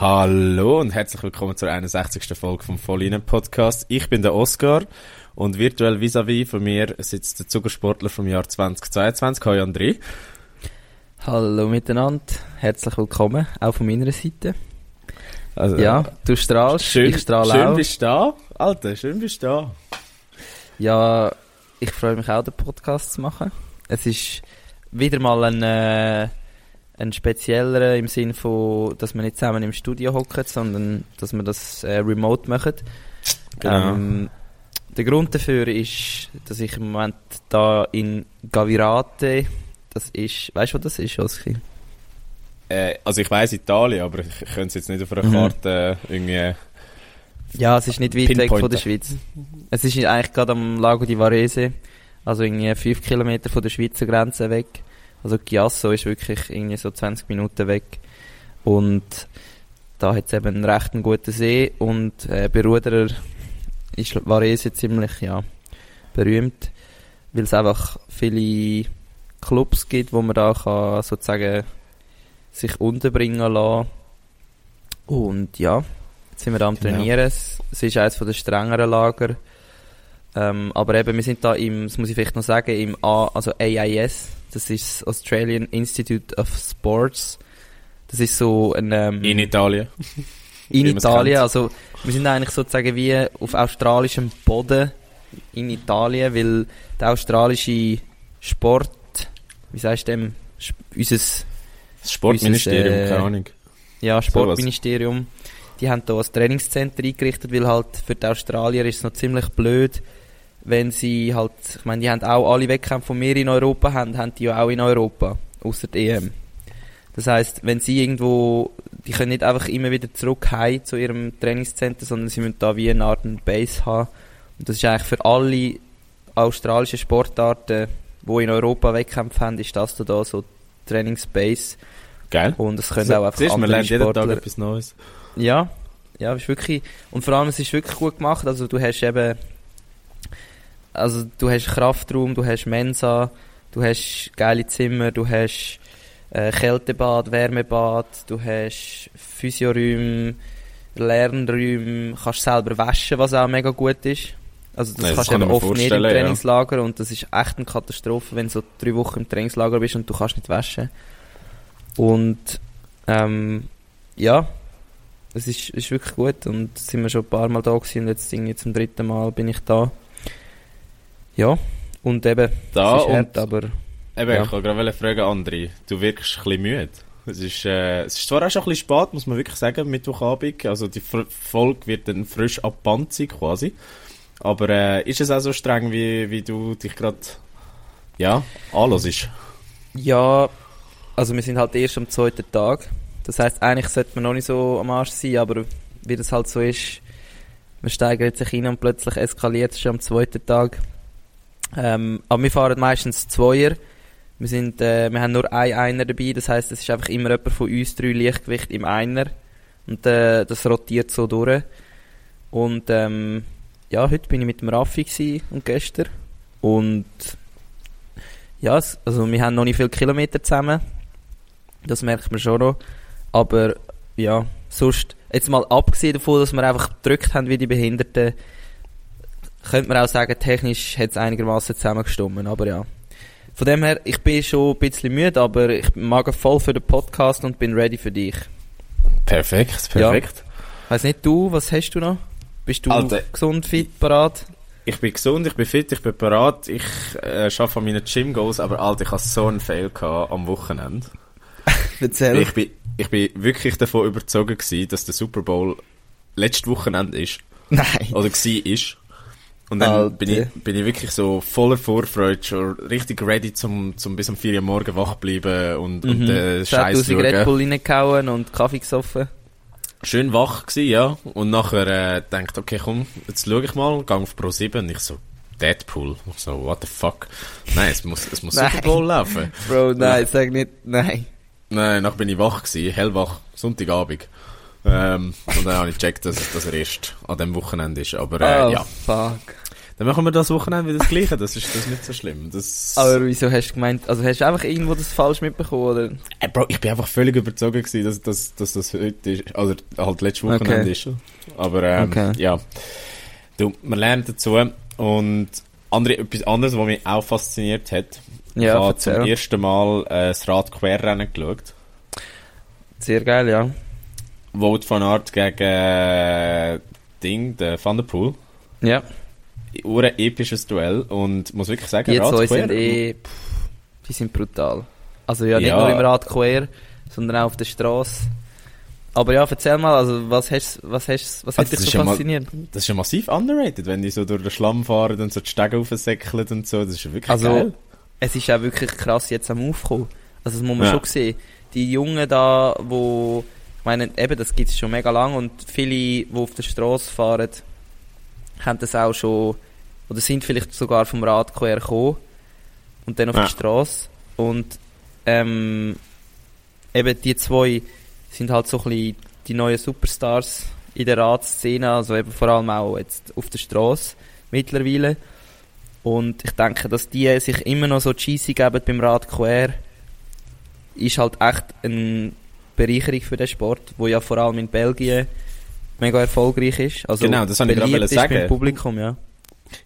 Hallo und herzlich willkommen zur 61. Folge vom Vollinen Podcast. Ich bin der Oskar und virtuell vis-à-vis von mir sitzt der Zuckersportler vom Jahr 2022. Hallo André. Hallo miteinander, herzlich willkommen, auch von meiner Seite. Also, Ja, du strahlst, schön, ich strahle schön auch. bist du da, Alter, schön bist du da. Ja, ich freue mich auch, den Podcast zu machen. Es ist wieder mal ein, äh, ein spezieller im Sinne von, dass wir nicht zusammen im Studio hocken, sondern dass wir das äh, remote machen. Genau. Ähm, der Grund dafür ist, dass ich im Moment da in Gavirate, das ist, weißt du, was das ist, Oski? Äh, also ich weiss Italien, aber ich könnte es jetzt nicht auf einer Mhm. Karte äh, irgendwie... Ja, es ist nicht weit weg von der Schweiz. Es ist eigentlich gerade am Lago di Varese, also irgendwie 5 Kilometer von der Schweizer Grenze weg. Also Chiasso ist wirklich irgendwie so 20 Minuten weg. Und da hat es eben einen recht guten See und äh, bei Ruderer ist Varese ziemlich ja, berühmt, weil es einfach viele Clubs gibt, wo man da kann, sozusagen sich unterbringen lassen. Und ja, jetzt sind wir da am Genau. Trainieren. Es, es ist eines der strengeren Lager. Ähm, aber eben, wir sind da im, das muss ich vielleicht noch sagen, im A, also AIS, das ist das Australian Institute of Sports. Das ist so ein, ähm, In Italien. in Italien, also wir sind eigentlich sozusagen wie auf australischem Boden in Italien, weil der australische Sport, wie sagst du dem, unseres Das Sportministerium, Unser, äh, keine Ahnung. ja, Sportministerium, die haben da ein Trainingscenter eingerichtet, weil halt für die Australier ist es noch ziemlich blöd, wenn sie halt, ich meine, die haben auch alle Wettkämpfe, die wir in Europa haben, haben die ja auch in Europa, außer die EM. Das heißt, wenn sie irgendwo, die können nicht einfach immer wieder zurück heim zu ihrem Trainingscenter, sondern sie müssen da wie eine Art Base haben. Und das ist eigentlich für alle australischen Sportarten, die in Europa Wettkämpfe haben, ist das da so Trainingsbase. Geil. Und es können So, auch einfach siehst du, man andere lernt jeden Tag Sportler. etwas Neues. Ja, ja, ist wirklich, und vor allem, es ist wirklich gut gemacht, also du hast eben, also du hast Kraftraum, du hast Mensa, du hast geile Zimmer, du hast äh, Kältebad, Wärmebad, du hast Physioräume, Lernräume, kannst selber waschen, was auch mega gut ist. Also das Ja, das kannst kann du ich eben oft nicht im vorstellen, ja. Trainingslager und das ist echt eine Katastrophe, wenn du so drei Wochen im Trainingslager bist und du kannst nicht waschen. Und ähm, ja, es ist, ist wirklich gut und sind wir schon ein paar Mal da gewesen und jetzt irgendwie zum dritten Mal bin ich da. Ja, und eben, Da es ist und hart, aber Eben, Ja. ich wollte gerade fragen, André, du wirkst ein bisschen müde. Es ist, äh, es ist zwar auch schon ein bisschen spät, muss man wirklich sagen, Mittwochabend. Also die Fr- Folge wird dann frisch abbannt sein, quasi. Aber äh, ist es auch so streng, wie, wie du dich gerade ja, anhörst? ja, also wir sind halt erst am zweiten Tag. Das heißt, eigentlich sollte man noch nicht so am Arsch sein, aber wie das halt so ist, man steigert sich rein und plötzlich eskaliert es schon am zweiten Tag. Ähm, aber wir fahren meistens Zweier. Wir, sind, äh, wir haben nur einen Einer dabei, das heißt, es ist einfach immer jemand von uns drei Lichtgewicht im Einer. Und äh, das rotiert so durch. Und ähm, ja, heute bin ich mit dem Raffi und gestern. Und ja, also wir haben noch nicht viele Kilometer zusammen. Das merkt man schon noch. Aber ja, sonst, jetzt mal abgesehen davon, dass wir einfach gedrückt haben wie die Behinderten, könnte man auch sagen, technisch hat es einigermaßen zusammengestimmt. Aber ja. Von dem her, ich bin schon ein bisschen müde, aber ich mag voll für den Podcast und bin ready für dich. Perfekt, perfekt. Weiss nicht, du, was hast du noch? Bist du Alter. gesund, fit, parat? Ich bin gesund, ich bin fit, ich bin parat. Ich äh, arbeite an meinen Gym-Goals, aber Alter, ich hatte so einen Fail gehabt am Wochenende. Erzähl. Ich bin, ich bin wirklich davon gewesen, dass der Super Bowl letztes Wochenende ist. Nein. oder gsi ist. Und dann Alter. bin ich, bin ich wirklich so voller Vorfreude, schon richtig ready zum, zum bis um 4 Uhr morgen wach bleiben und, und äh, Scheiß 10'000 Red schauen. Bull reingehauen und Kaffee gesoffen. Schön wach gsi, ja. Und nachher äh, denkt, okay, komm, jetzt schau ich mal, gang auf Pro 7. Und ich so, Deadpool. So, what the fuck? Nein, es muss, es muss. Super Bowl laufen. Bro, nein, sag nicht, nein. Nein, nachher bin ich wach gewesen, hellwach, Sonntagabend. Ähm, und dann habe ich gecheckt, dass, dass er erst an dem Wochenende ist. Aber äh, oh, ja, fuck. Dann machen wir das Wochenende wieder das Gleiche. Das ist, das ist nicht so schlimm. Das, Aber wieso hast du gemeint, also hast du einfach irgendwo das falsch mitbekommen, oder? Äh, Bro, ich bin einfach völlig überzogen gewesen, dass, dass, dass das heute ist, also halt letztes Wochenende Okay. ist. Aber ähm, Okay. ja, du, man lernt dazu und andere, etwas anderes, was mich auch fasziniert hat. Ja, ich habe zum ersten Mal äh, das Rad-Querrennen geschaut. Sehr geil, ja. Vote von Art gegen äh, Ding, der Van der Poel. Ja, Ein episches Duell und muss wirklich sagen, die zwei sind eh, pff, die sind brutal. Also ja, nicht Ja. nur im Rad quer, sondern auch auf der Straße. Aber ja, erzähl mal, also was hast, was hast, was hat Also, dich so ja mal- fasziniert? Das ist ja massiv underrated, wenn die so durch den Schlamm fahren und so die Stege aufsäckeln und so. Das ist ja wirklich Also, geil. es ist auch wirklich krass jetzt am Aufkommen. Also das muss man Ja. schon sehen. Die Jungen da, wo, ich meine, eben, das gibt es schon mega lang und viele, die auf der Straße fahren, haben das auch schon, oder sind vielleicht sogar vom Rad quer gekommen und dann auf Ja. die Straße. Und ähm, eben die zwei sind halt so ein bisschen die neuen Superstars in der Radszene, also eben vor allem auch jetzt auf der Straße mittlerweile. Und ich denke, dass die sich immer noch so cheesy geben beim Rad quer, ist halt echt eine Bereicherung für den Sport, wo ja vor allem in Belgien mega erfolgreich ist. Also Genau, das wollte ich gerade sagen. beim Publikum, ja.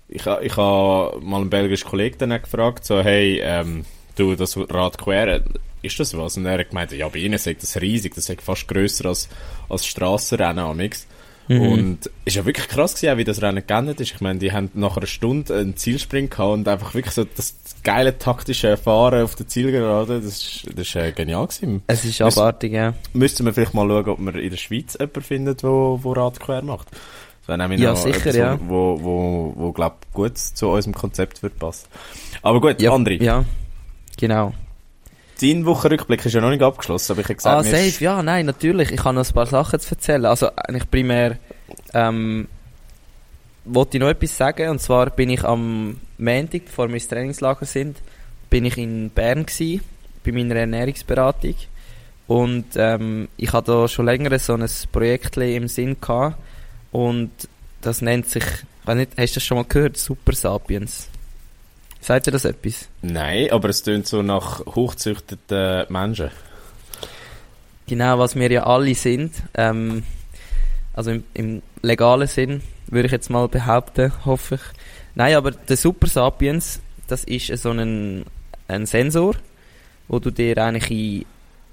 Ich, ich habe mal einen belgischen Kollegen dann gefragt, so, hey, ähm, du, das Rad quer, ist das was? Und er hat gemeint, ja, bei ihnen sagt das riesig, das ist fast grösser als, als Strassenrennen amix. Mhm. Und ist ja wirklich krass gewesen, wie das Rennen geendet ist. Ich meine, die haben nach einer Stunde einen Zielsprint gehabt und einfach wirklich so das geile taktische Fahren auf der Zielgerade, das ist, das ist äh, genial gewesen. Es ist abartig, ja. Müssten wir vielleicht mal schauen, ob wir in der Schweiz jemanden finden, wo, wo Rad quer macht. Das wäre Ja, sicher, etwas, ja. Wo, wo, wo, glaub, gut zu unserem Konzept wird passen. Aber gut, ja André, Ja, genau. Dein Wochenrückblick ist ja noch nicht abgeschlossen, aber ich habe gesagt, Ah, ist- safe, ja, nein, natürlich. Ich habe noch ein paar Sachen zu erzählen. Also eigentlich primär ähm, wollte ich noch etwas sagen. Und zwar bin ich am Montag, bevor wir ins Trainingslager sind, bin ich in Bern gsi bei meiner Ernährungsberatung. Und ähm, ich hatte da schon länger so ein Projekt im Sinn gehabt. Und das nennt sich, ich weiß nicht, hast du das schon mal gehört? Super Sapiens. Sagt ihr das etwas? Nein, aber es tönt so nach hochzüchteten Menschen. Genau, was wir ja alle sind. Ähm, also im, im legalen Sinn, würde ich jetzt mal behaupten, hoffe ich. Nein, aber der Super Sapiens, das ist so ein, ein Sensor, wo du dir eigentlich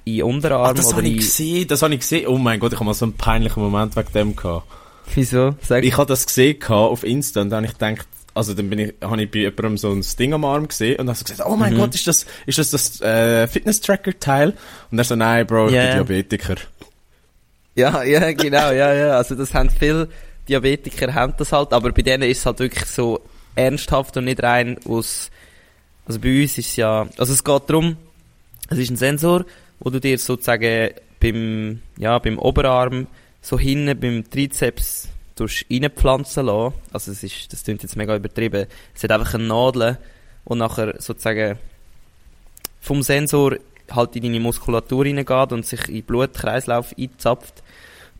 in, in Unterarm Ah, das oder habe ich in... gesehen, das habe ich gesehen. Oh mein Gott, ich habe mal so einen peinlichen Moment wegen dem gehabt. Wieso? Sag Ich habe das gesehen auf Insta und dann habe ich gedacht, also dann bin ich, habe ich bei jemandem so ein Ding am Arm gesehen und dann ich gesagt, oh mein Mhm. Gott, ist das, ist das das äh, Fitness-Tracker-Teil? Und er so, nein, Bro, ich Ja, bin. Diabetiker. Ja, ja, genau, ja, ja. Also das haben viele Diabetiker haben das halt, aber bei denen ist es halt wirklich so ernsthaft und nicht rein aus. Also bei uns ist es ja, also es geht darum, es ist ein Sensor, wo du dir sozusagen beim, ja, beim Oberarm so hinten beim Trizeps reinpflanzen lassen. Also es ist, das klingt jetzt mega übertrieben. Es hat einfach eine Nadel und nachher sozusagen vom Sensor halt in deine Muskulatur reingeht und sich in den Blutkreislauf einzapft.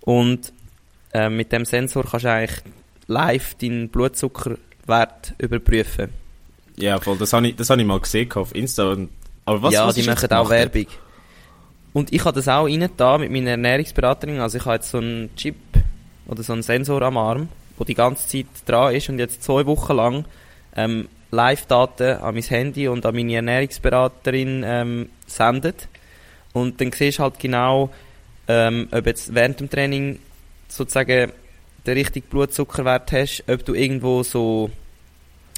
Und äh, mit dem Sensor kannst du eigentlich live deinen Blutzuckerwert überprüfen. Ja, voll, das habe ich, das habe ich mal gesehen auf Insta. Aber was, ja, was die machen auch? Werbung. Und ich habe das auch rein da mit meiner Ernährungsberaterin. Also ich habe jetzt so einen Chip oder so einen Sensor am Arm, wo die ganze Zeit dran ist und jetzt zwei Wochen lang ähm, Live-Daten an mein Handy und an meine Ernährungsberaterin ähm, sendet. Und dann siehst du halt genau, ähm, ob jetzt während dem Training sozusagen den richtigen Blutzuckerwert hast, ob du irgendwo so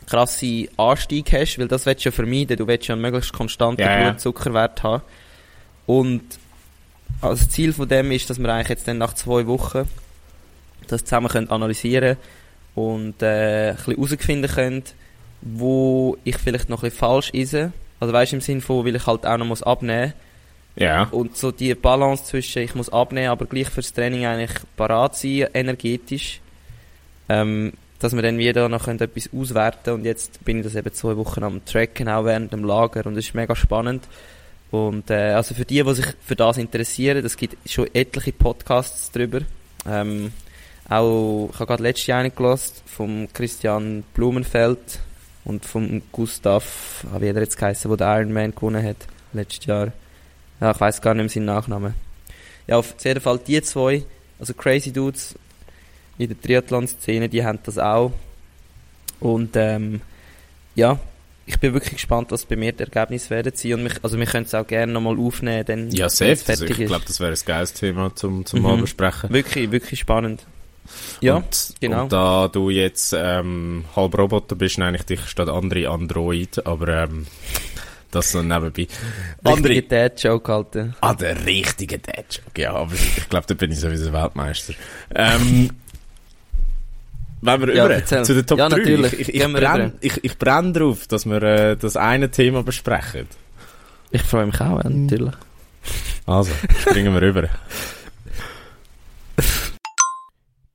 krasse Anstieg hast, weil das willst du ja vermeiden. Du willst ja einen möglichst konstanten ja. Blutzuckerwert haben. Und also das Ziel von dem ist, dass wir eigentlich jetzt dann nach zwei Wochen das zusammen können analysieren und äh, ein bisschen herausfinden können, wo ich vielleicht noch ein bisschen falsch esse. Also weißt du, im Sinne von, weil ich halt auch noch muss abnehmen Ja. und so die Balance zwischen, ich muss abnehmen, aber gleich fürs Training eigentlich parat sein, energetisch. Ähm, dass wir dann wieder noch etwas auswerten können. Und jetzt bin ich das eben zwei Wochen am Tracken, auch während dem Lager. Und es ist mega spannend. Und äh, also für die, die sich für das interessieren, es gibt schon etliche Podcasts drüber. Ähm, auch, ich habe gerade letztes Jahr gelassen vom Christian Blumenfeld und vom Gustav, wie er jetzt geheißen, der den Ironman gewonnen hat, letztes Jahr. Ja, ich weiß gar nicht mehr seinen Nachnamen. Ja, auf jeden Fall die zwei, also Crazy Dudes in der Triathlon-Szene, die haben das auch. Und ähm, ja, ich bin wirklich gespannt, was bei mir die Ergebnisse werden sein. Und mich, also wir können es auch gerne nochmal aufnehmen, denn Ja, safe. Also ich glaube, das wäre ein geiles Thema zum, zum Mhm. mal besprechen. Wirklich, wirklich spannend. Ja, und, genau. Und da du jetzt ähm, halb Roboter bist, nenne ich dich statt andere Android, aber ähm, das so nebenbei. Andere, Dad-Joke halten. ah, der richtige Dad-Joke, ja, aber ich glaube, da bin ich sowieso Weltmeister. Ähm, wenn wir Ja, über erzähl. zu den Top Ja, 3. natürlich. Ich, ich, ich brenne ich, ich brenn drauf, dass wir äh, das eine Thema besprechen. Ich freue mich auch, ja, natürlich. Also, springen wir rüber.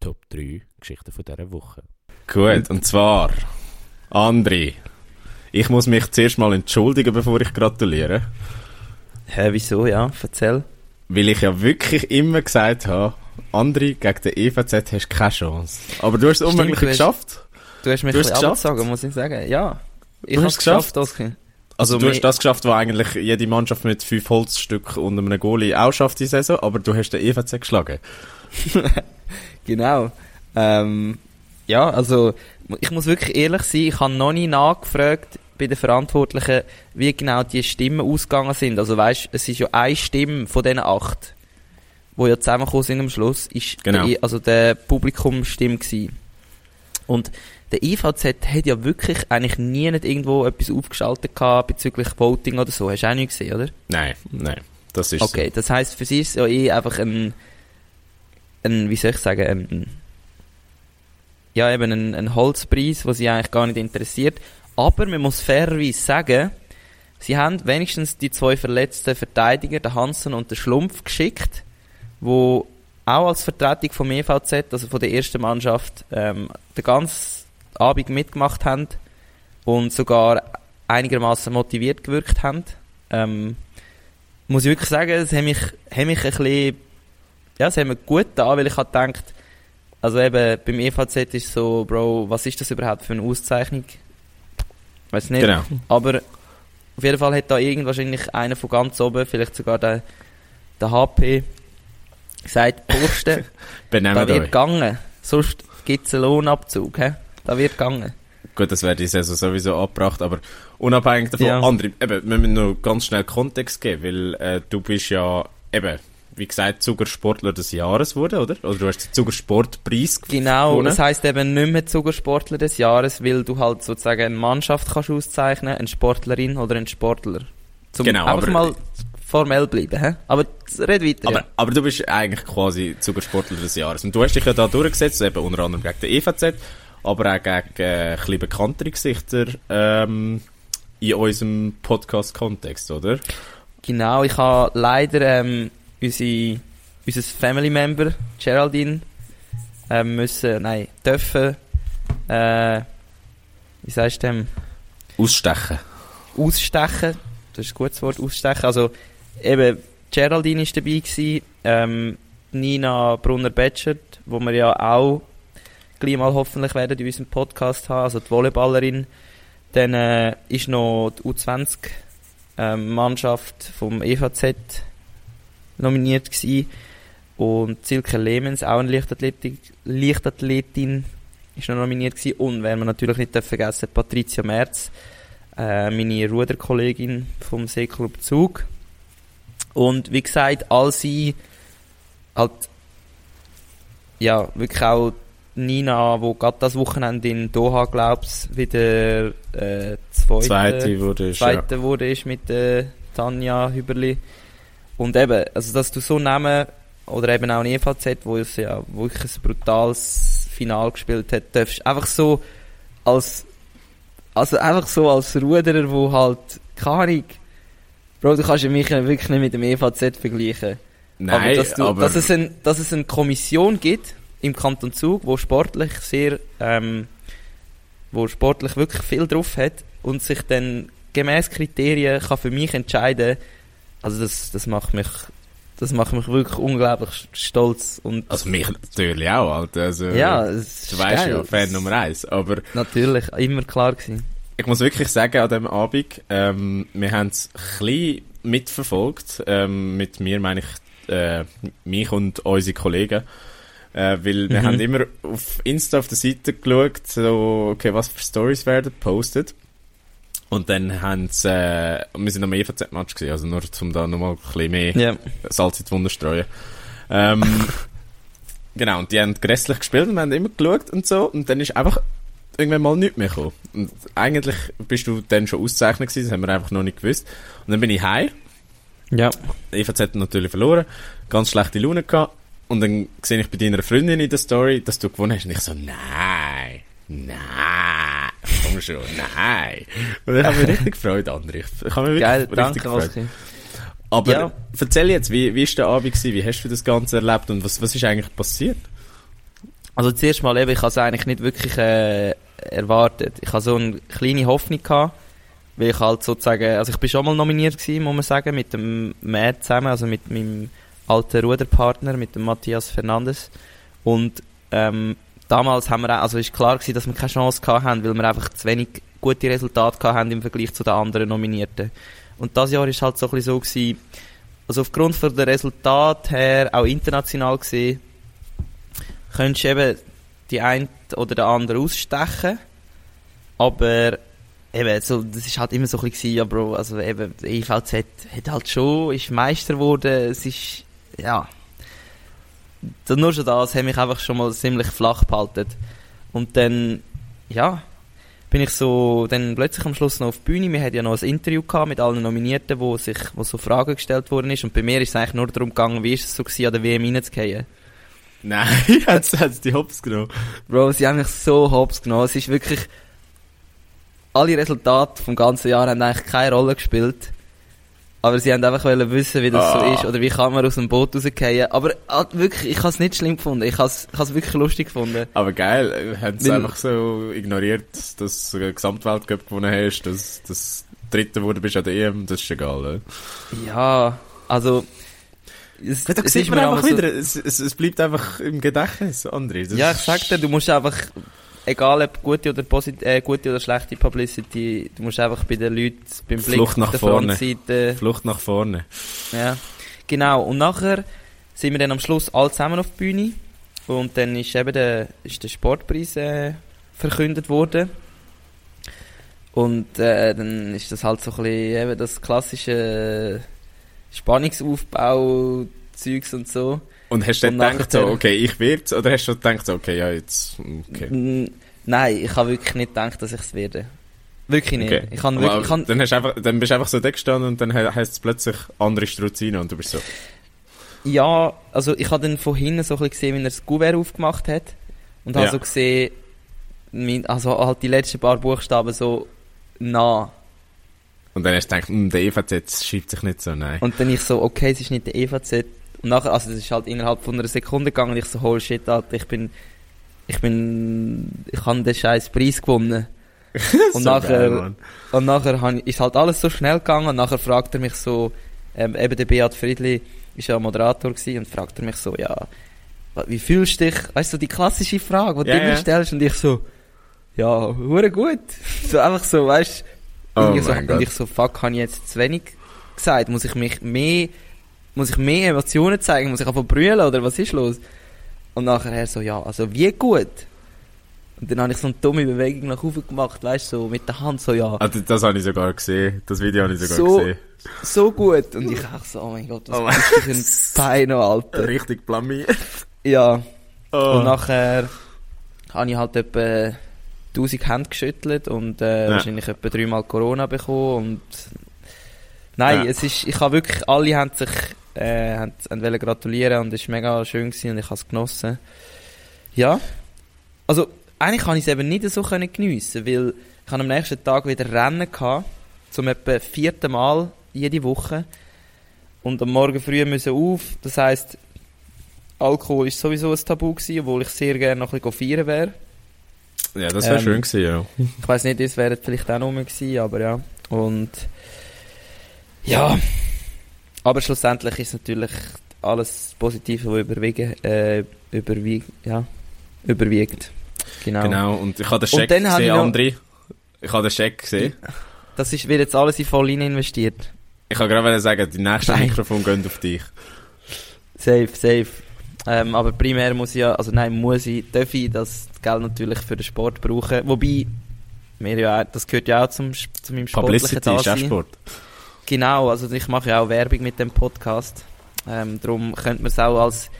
Top 3 Geschichten von dieser Woche. Gut, und zwar, André, ich muss mich zuerst mal entschuldigen, bevor ich gratuliere. Hä, wieso, ja? Erzähl. Weil ich ja wirklich immer gesagt habe, André, gegen den EVZ hast du keine Chance. Aber du hast es unmöglich geschafft. Du hast mich Du ein hast bisschen geschafft. abgezogen, muss ich sagen. Ja. Ich Du habe es geschafft, geschafft. Oskar. Also, Also du hast das geschafft, was eigentlich jede Mannschaft mit fünf Holzstücken und einem Goalie auch schafft die Saison, aber du hast den EVZ geschlagen. Genau. Ähm, ja, also ich muss wirklich ehrlich sein, ich habe noch nie nachgefragt bei den Verantwortlichen, wie genau die Stimmen ausgegangen sind. Also weißt, es ist ja eine Stimme von diesen acht, wo ja zusammengekommen sind am Schluss, ist Genau. der, also der Publikumsstimme gewesen. Und der IVZ hat ja wirklich eigentlich nie nicht irgendwo etwas aufgeschaltet gehabt bezüglich Voting oder so. Hast du auch nicht gesehen, oder? Nein, nein, das ist Okay, das heißt für sie ist es ja eh einfach ein, ein wie soll ich sagen, ein, ja eben ein, ein Holzpreis, was sie eigentlich gar nicht interessiert. Aber man muss fairerweise sagen, sie haben wenigstens die zwei verletzten Verteidiger, den Hansen und den Schlumpf, geschickt, wo auch als Vertretung vom EVZ, also von der ersten Mannschaft, ähm, den ganzen Abend mitgemacht haben und sogar einigermaßen motiviert gewirkt haben. Ähm, muss ich wirklich sagen, es hat mich, hat mich ein bisschen, ja, es hat mir gut da, weil ich halt gedacht, also eben, beim EVZ ist so, Bro, was ist das überhaupt für eine Auszeichnung? Weiß nicht. Genau. Aber auf jeden Fall hat da irgend wahrscheinlich einer von ganz oben, vielleicht sogar der, der HP, gesagt, Posten, da wird euch. gegangen. Sonst gibt es einen Lohnabzug, hä? Da wird gegangen. Gut, das wäre die Saison sowieso abgebracht, aber unabhängig davon, Ja. André, eben, wir müssen noch ganz schnell Kontext geben, weil äh, du bist ja, eben, wie gesagt, Zuckersportler des Jahres wurde, oder? Oder du hast den Zuckersportpreis Genau, gewonnen. das heisst eben nicht mehr Zuckersportler des Jahres, weil du halt sozusagen eine Mannschaft kannst auszeichnen, eine Sportlerin oder einen Sportler. Zum Genau, einfach aber- mal formell bleiben, hä? Aber red weiter. Aber, ja. aber du bist eigentlich quasi Zuckersportler des Jahres. Und du hast dich ja da durchgesetzt, eben unter anderem gegen den EVZ, aber auch gegen äh, ein bisschen bekanntere Gesichter ähm, in unserem Podcast-Kontext, oder? Genau, ich habe leider ähm, unsere, unser Family Member, Geraldine, ähm, müssen, nein, dürfen, äh, wie sagst du dem, Ausstechen. ausstechen. Das ist ein gutes Wort, ausstechen. Also, eben, Geraldine ist dabei gewesen, ähm, Nina Brunner-Betschert, wo wir ja auch gleich mal hoffentlich werden in unserem Podcast haben, also die Volleyballerin. Dann äh, ist noch die U20-Mannschaft vom EVZ nominiert gewesen. Und Silke Lehmens, auch eine Leichtathletik, Leichtathletin, ist noch nominiert gewesen. Und, wenn wir natürlich nicht vergessen, Patricia Merz, äh, meine Ruderkollegin vom Seeclub Zug. Und wie gesagt, all sie halt, ja, wirklich auch Nina, wo gerade das Wochenende in Doha, glaub's, wieder äh, zweite, Zweite wurde zweite wurde ist mit äh, Tanja Hüberli. Und eben, also dass du so nehmen, oder eben auch ein EVZ, wo es ja wirklich ein brutales Final gespielt hat, darfst einfach so als also einfach so als Ruderer, wo halt, keine Ahnung, Bro, du kannst ja mich ja wirklich nicht mit dem EVZ vergleichen. Nein, aber, dass, du, aber dass, es ein, dass es eine Kommission gibt im Kanton Zug, wo sportlich sehr ähm, wo sportlich wirklich viel drauf hat und sich dann gemäß Kriterien kann für mich entscheiden, also das, das macht mich das macht mich wirklich unglaublich stolz. Und also mich natürlich auch, Alter. Also, ja, es du weißt ja, Fan Nummer eins. Aber natürlich, immer klar gewesen. Ich muss wirklich sagen, an diesem Abend, ähm, wir haben es ein bisschen mitverfolgt. Ähm, mit mir meine ich äh, mich und unsere Kollegen. Äh, weil wir mhm. haben immer auf Insta auf der Seite geschaut, so, okay, was für Stories werden gepostet. Und dann haben sie, äh, wir sind am EVZ-Match gewesen, also nur um da nochmal ein bisschen mehr yeah. Salz in die Wunde streuen. Ähm, genau, und die haben grässlich gespielt und wir haben immer geschaut und so, und dann ist einfach irgendwann mal nichts mehr gekommen. Und eigentlich bist du dann schon ausgezeichnet gewesen, das haben wir einfach noch nicht gewusst. Und dann bin ich heim. Ja. EVZ hat natürlich verloren, ganz schlechte Laune gehabt. Und dann sehe ich bei deiner Freundin in der Story, dass du gewonnen hast, und ich so, nein, nein komm schon, nein. Und ich habe mich richtig gefreut, André. Ich habe mich Geil, richtig danke, gefreut. Aber ja. erzähl jetzt, wie, wie ist der Abend gewesen? Wie hast du das Ganze erlebt und was, was ist eigentlich passiert? Also zuerst mal eben, ich habe es eigentlich nicht wirklich äh, erwartet. Ich habe so eine kleine Hoffnung gehabt, weil ich halt sozusagen, also ich bin schon mal nominiert gewesen, muss man sagen, mit dem Matt zusammen, also mit meinem alten Ruderpartner, mit dem Matthias Fernandes. Und ähm, damals haben wir auch, also ist klar gewesen, dass wir keine Chance hatten, weil wir einfach zu wenig gute Resultate hatten im Vergleich zu den anderen Nominierten. Und das Jahr ist halt so ein bisschen so gewesen, also aufgrund von der Resultat her, auch international gesehen, könntest du eben die eine oder der andere ausstechen, aber eben, so, das ist halt immer so ein bisschen, ja Bro, also eben, EVZ hat halt schon, ist Meister geworden, es ist, ja, nur schon das hat mich einfach schon mal ziemlich flach gehalten. Und dann, ja, bin ich so, dann plötzlich am Schluss noch auf die Bühne. Wir hatten ja noch ein Interview gehabt mit allen Nominierten, wo sich, wo so Fragen gestellt worden ist. Und bei mir ist es eigentlich nur darum gegangen, wie ist es so gewesen, an der WM reinzugehen. Nein, hat es die Hops genommen? Bro, sie haben mich so Hops genommen. Es ist wirklich, alle Resultate vom ganzen Jahr haben eigentlich keine Rolle gespielt. Aber sie haben einfach wissen, wie das ah. so ist oder wie kann man aus dem Boot rausgehen. Aber halt wirklich, ich habe es nicht schlimm gefunden. Ich habe es wirklich lustig gefunden. Aber geil, haben sie einfach so ignoriert, dass du Gesamtweltcup gewonnen hast, dass das Dritte wurde bist an der EM, das ist egal, oder? Ja, also... Es, da es sieht man einfach so wieder, es, es, es, bleibt einfach im Gedächtnis, André. ja, ich sag dir, du musst einfach egal ob gute oder, äh, gute oder schlechte Publicity, du musst einfach bei den Leuten beim Blick Flucht nach der vorne. Frontseite... Flucht nach vorne. Ja, genau. Und nachher sind wir dann am Schluss alle zusammen auf der Bühne und dann ist eben der, ist der Sportpreis äh, verkündet worden. Und äh, dann ist das halt so ein bisschen eben das klassische Spannungsaufbau Zeugs und so. Und hast du dann gedacht, so, okay, ich werde oder hast du gedacht, okay, ja, jetzt, okay. Nein, ich habe wirklich nicht gedacht, dass ich es werde. Wirklich nicht. Okay. Ich kann wirklich, ich kann dann, hast einfach, dann bist du einfach so da gestanden und dann heißt es plötzlich andere Struzine und du bist so. Ja, also ich habe dann von hinten so ein bisschen gesehen, wie er das Kuvert aufgemacht hat. Und ja. habe so gesehen, also halt die letzten paar Buchstaben so nah. Und dann hast du gedacht, hm, der EVZ schreibt sich nicht so, nein. Und dann ich so, okay, es ist nicht der EVZ, und nachher, also das ist halt innerhalb von einer Sekunde gegangen und ich so, holy shit, Alter, ich bin, ich bin, ich habe den scheiß Preis gewonnen. und, so nachher, geil, und nachher ist halt alles so schnell gegangen und nachher fragt er mich so, ähm, eben der Beat Friedli ist ja Moderator gewesen und fragt er mich so, ja, wie fühlst du dich? Weißt du, die klassische Frage, die yeah, du immer yeah. stellst und ich so, ja, hure gut. so einfach so, weißt du, oh so, und ich so, fuck, habe ich jetzt zu wenig gesagt? Muss ich mich mehr muss ich mehr Emotionen zeigen? Muss ich einfach brüllen oder was ist los? Und nachher so, ja, also wie gut? Und dann habe ich so eine dumme Bewegung nach oben gemacht, weißt du, so mit der Hand so, ja. Ah, das, habe ich sogar gesehen. Das Video habe ich sogar so, gesehen. So gut. Und ich dachte so, oh mein Gott, was oh ist für ein Bein, Alter. Richtig blamiert. Ja. Oh. Und nachher habe ich halt etwa 1000 Hände geschüttelt und äh, ja. wahrscheinlich etwa dreimal Corona bekommen und Nein, ja. es ist, ich habe wirklich, alle haben sich äh, haben, haben gratulieren und es war mega schön gewesen und ich habe es genossen. Ja. Also, eigentlich kann ich es eben nicht so können geniessen, weil ich am nächsten Tag wieder Rennen gehabt, zum etwa vierten Mal jede Woche. Und am Morgen früh müssen auf, das heisst, Alkohol ist sowieso ein Tabu gewesen, obwohl ich sehr gerne noch ein bisschen feiern wäre. Ja, das wäre Ähm, schön gewesen, ja. Ich weiß nicht, das wäre vielleicht auch noch mehr gewesen, aber ja. Und ja, aber schlussendlich ist natürlich alles Positive, was überwiegen, äh, überwiegt, ja, überwiegt. Genau. Genau, und ich habe den Scheck gesehen, ich André. Ich habe den Scheck gesehen. Das ist, wird jetzt alles in Volline investiert. Ich kann gerade sagen, die nächsten Nein. Mikrofon gehen auf dich. Safe, safe. Ähm, aber primär muss ich ja, also nein, muss ich, darf ich das Geld natürlich für den Sport brauchen. Wobei, mir ja, das gehört ja auch zum, zu meinem sportlichen Publicity ist auch. Sport. Genau, also ich mache ja auch Werbung mit dem Podcast. Ähm, darum könnte man es auch als,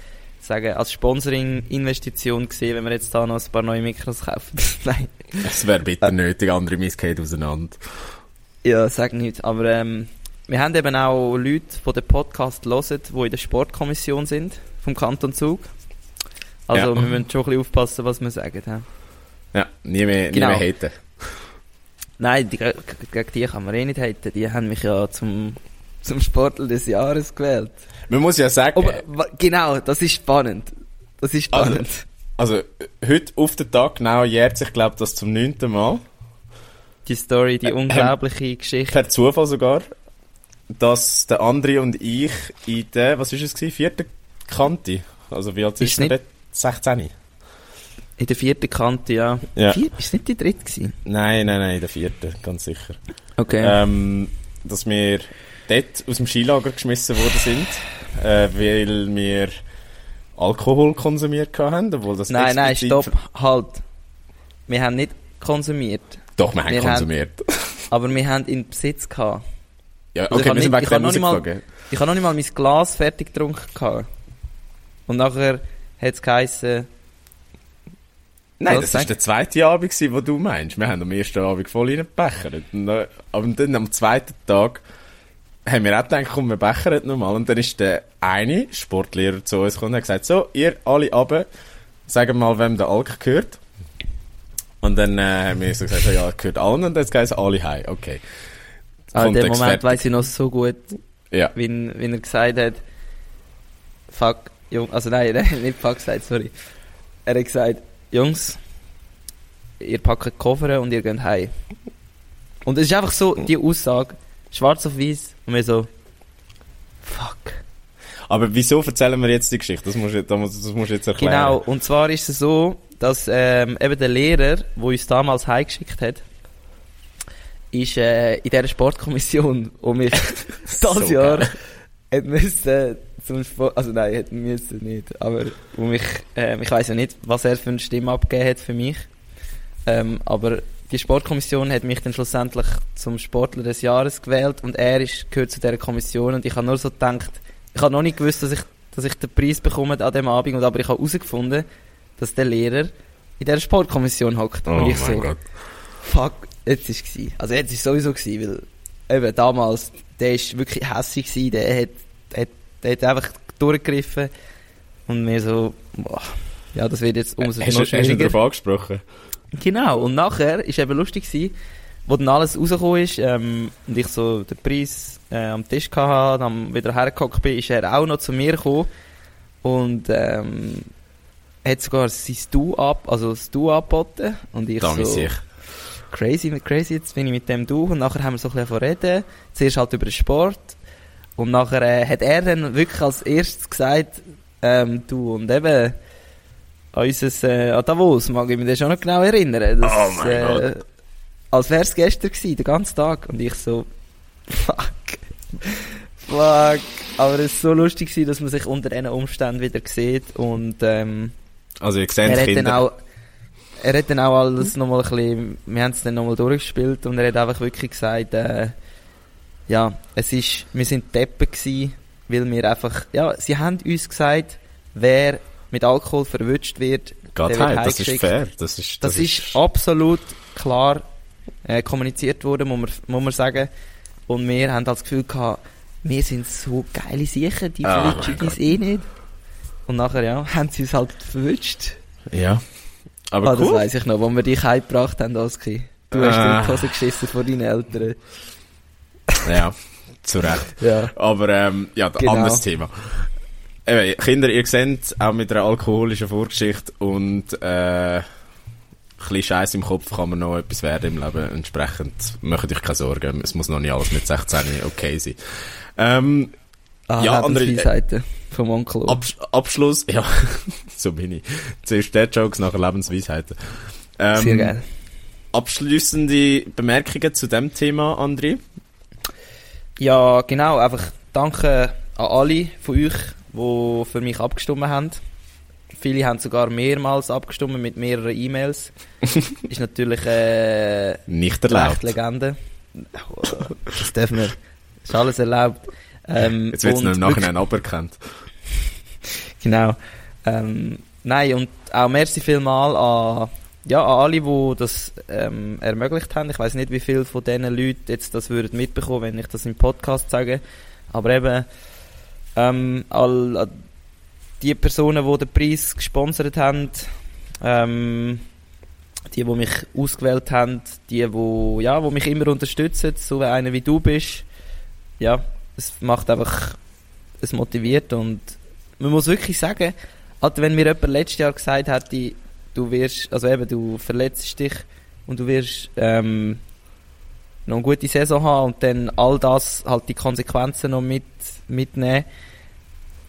sagen, als Sponsoring-Investition sehen, wenn wir jetzt da noch ein paar neue Mikros kaufen. Nein. Es wäre bitter nötig, andere Missgeht auseinander. Ja, sag nicht. Aber ähm, wir haben eben auch Leute, die den Podcast hören, die in der Sportkommission sind, vom Kanton Zug. Also Ja. wir müssen schon ein bisschen aufpassen, was wir sagen. Ja. Ja, nie mehr, Genau. nie mehr haten. Nein, die, ge- gegen die kann man eh nicht haten. Die haben mich ja zum, zum Sportler des Jahres gewählt. Man muss ja sagen, Aber, genau, das ist spannend. Das ist Also- spannend. also heute auf den Tag genau jährt sich, glaube das zum neunten Mal. die Story, die Ähm, unglaubliche Geschichte. Per Zufall sogar, dass der André und ich in der, was ist es gewesen, vierten Kante, also wie alt Ist ist er nicht- dort? 16? In der vierten Kante, ja. Ja. Vier, ist nicht die dritte gewesen? Nein, nein, nein, in der vierten, ganz sicher. Okay. Ähm, dass wir dort aus dem Skilager geschmissen worden sind, äh, weil wir Alkohol konsumiert haben, obwohl das nein, nein, stopp, halt. Wir haben nicht konsumiert, Doch, wir haben Wir haben- konsumiert. aber wir haben in Besitz gehabt. ja, Also ich okay, hab wir sind wegen mal- rausgeflogen. Ich habe noch nicht mal mein Glas fertig getrunken gehabt. Und nachher hat es geheißen, Nein, Was das war der zweite Abend, gewesen, den du meinst. Wir haben am ersten Abend voll dann- Aber dann am zweiten Tag haben wir auch gedacht, komm, wir bechern nochmal. Und dann ist der eine Sportlehrer zu uns gekommen und hat gesagt, so, ihr alle runter, sagen mal, wem der Alk gehört. Und dann äh, haben wir so gesagt, so, ja, gehört allen. Und es geheißen, alle heim. Okay. ah, in dem Moment weiß ich noch so gut, Ja. wie, wie er gesagt hat, fuck, Jung, also nein, nicht fuck gesagt, sorry. Er hat gesagt, Jungs, ihr packt die Koffer und ihr geht heim. Und es ist einfach so, die Aussage, schwarz auf weiß, und wir so, fuck. Aber wieso erzählen wir jetzt die Geschichte? Das musst du, das musst du jetzt erklären. Genau, und zwar ist es so, dass ähm, eben der Lehrer, der uns damals heimgeschickt hat, ist äh, in dieser Sportkommission, wo mich das So Jahr geil. hat müssen zum Sport, also nein, hat müssen nicht, aber wo mich, ähm, ich weiß ja nicht, was er für eine Stimme abgegeben hat für mich, ähm, aber die Sportkommission hat mich dann schlussendlich zum Sportler des Jahres gewählt und er ist, gehört zu dieser Kommission und ich habe nur so gedacht, ich habe noch nicht gewusst, dass ich, dass ich den Preis bekomme an dem Abend, und aber ich habe herausgefunden, dass der Lehrer in dieser Sportkommission hockt. Oh und ich so, Gott. fuck, jetzt ist es Also jetzt ist es sowieso gewesen, weil eben damals, der ist wirklich hässlich gewesen, der hat, hat, der hat einfach durchgegriffen und mir so, boah, ja, das wird jetzt umso Hast, noch du- hast du darauf angesprochen? Genau, und nachher ist eben lustig gewesen, wo dann alles rausgekommen ist, ähm, und ich so den Preis äh, am Tisch hatte, dann wieder hergehockt bin, ist er auch noch zu mir gekommen und ähm, hat sogar sein Du ab, also das Du angeboten und ich Da so, so. ich. crazy, crazy, jetzt bin ich mit dem Du und nachher haben wir so ein bisschen reden, zuerst halt über den Sport und nachher äh, hat er dann wirklich als erstes gesagt, ähm, du und eben an unseres, äh, an Davos, mag ich mich das schon noch genau erinnern. Das, Oh mein äh, Als wäre es gestern gewesen, den ganzen Tag. Und ich so, fuck. fuck. Aber es war so lustig, gewesen, dass man sich unter diesen Umständen wieder sieht. Und ähm, Also, ihr seht er hat Kinder. dann auch, er hat dann auch alles nochmal ein bisschen, wir haben es dann nochmal durchgespielt und er hat einfach wirklich gesagt, äh, ja, es ist, wir sind Deppen gewesen, weil wir einfach, ja, sie haben uns gesagt, wer mit Alkohol verwünscht wird, Geht der wird heim, das ist fair. Das ist, Das, ist absolut klar äh, kommuniziert worden, muss man, muss man sagen. Und wir haben das Gefühl gehabt, wir sind so geile Sicher, die Oh verwünschen mein uns eh nicht. Und nachher, ja, haben sie uns halt verwünscht. Ja. Aber ah, das cool. weiss ich noch, wo wir dich heimgebracht haben, Oski. Du hast Ah. in die Hose geschissen vor deinen Eltern. Ja, zu Recht. Ja. Aber ähm, ja, Genau. anderes Thema. Eben, Kinder, ihr seht, auch mit einer alkoholischen Vorgeschichte und äh, bisschen Scheiß im Kopf kann man noch etwas werden im Leben. Entsprechend macht euch keine Sorgen. Es muss noch nicht alles mit 16 okay sein. Ähm, Ah, Ja, andere- andere Seite vom Onkel. Abs Abschluss, ja, so bin ich. Zuerst der Jokes, nachher Lebensweisheiten. Ähm, Sehr geil. Abschließende Bemerkungen zu dem Thema, André? Ja, genau. Einfach danke an alle von euch, die für mich abgestimmt haben. Viele haben sogar mehrmals abgestimmt mit mehreren E-Mails. ist natürlich äh, Nicht erlaubt. Legende. Das dürfen wir. Ist alles erlaubt. Ähm, Jetzt wird es noch im Nachhinein aberkannt. Genau. Ähm, nein, und auch merci vielmal an, ja, an alle, die das ähm, ermöglicht haben. Ich weiß nicht, wie viele von diesen Leuten jetzt das würden mitbekommen, wenn ich das im Podcast sage. Aber eben, ähm, all, an die Personen, die den Preis gesponsert haben, ähm, die, die mich ausgewählt haben, die, die, ja, die mich immer unterstützen, so einer wie du bist, ja, es macht einfach, es motiviert und man muss wirklich sagen, Alter, wenn mir jemand letztes Jahr gesagt hätte, du wirst, also eben, du verletzt dich und du wirst ähm, noch eine gute Saison haben und dann all das, halt die Konsequenzen noch mit, mitnehmen,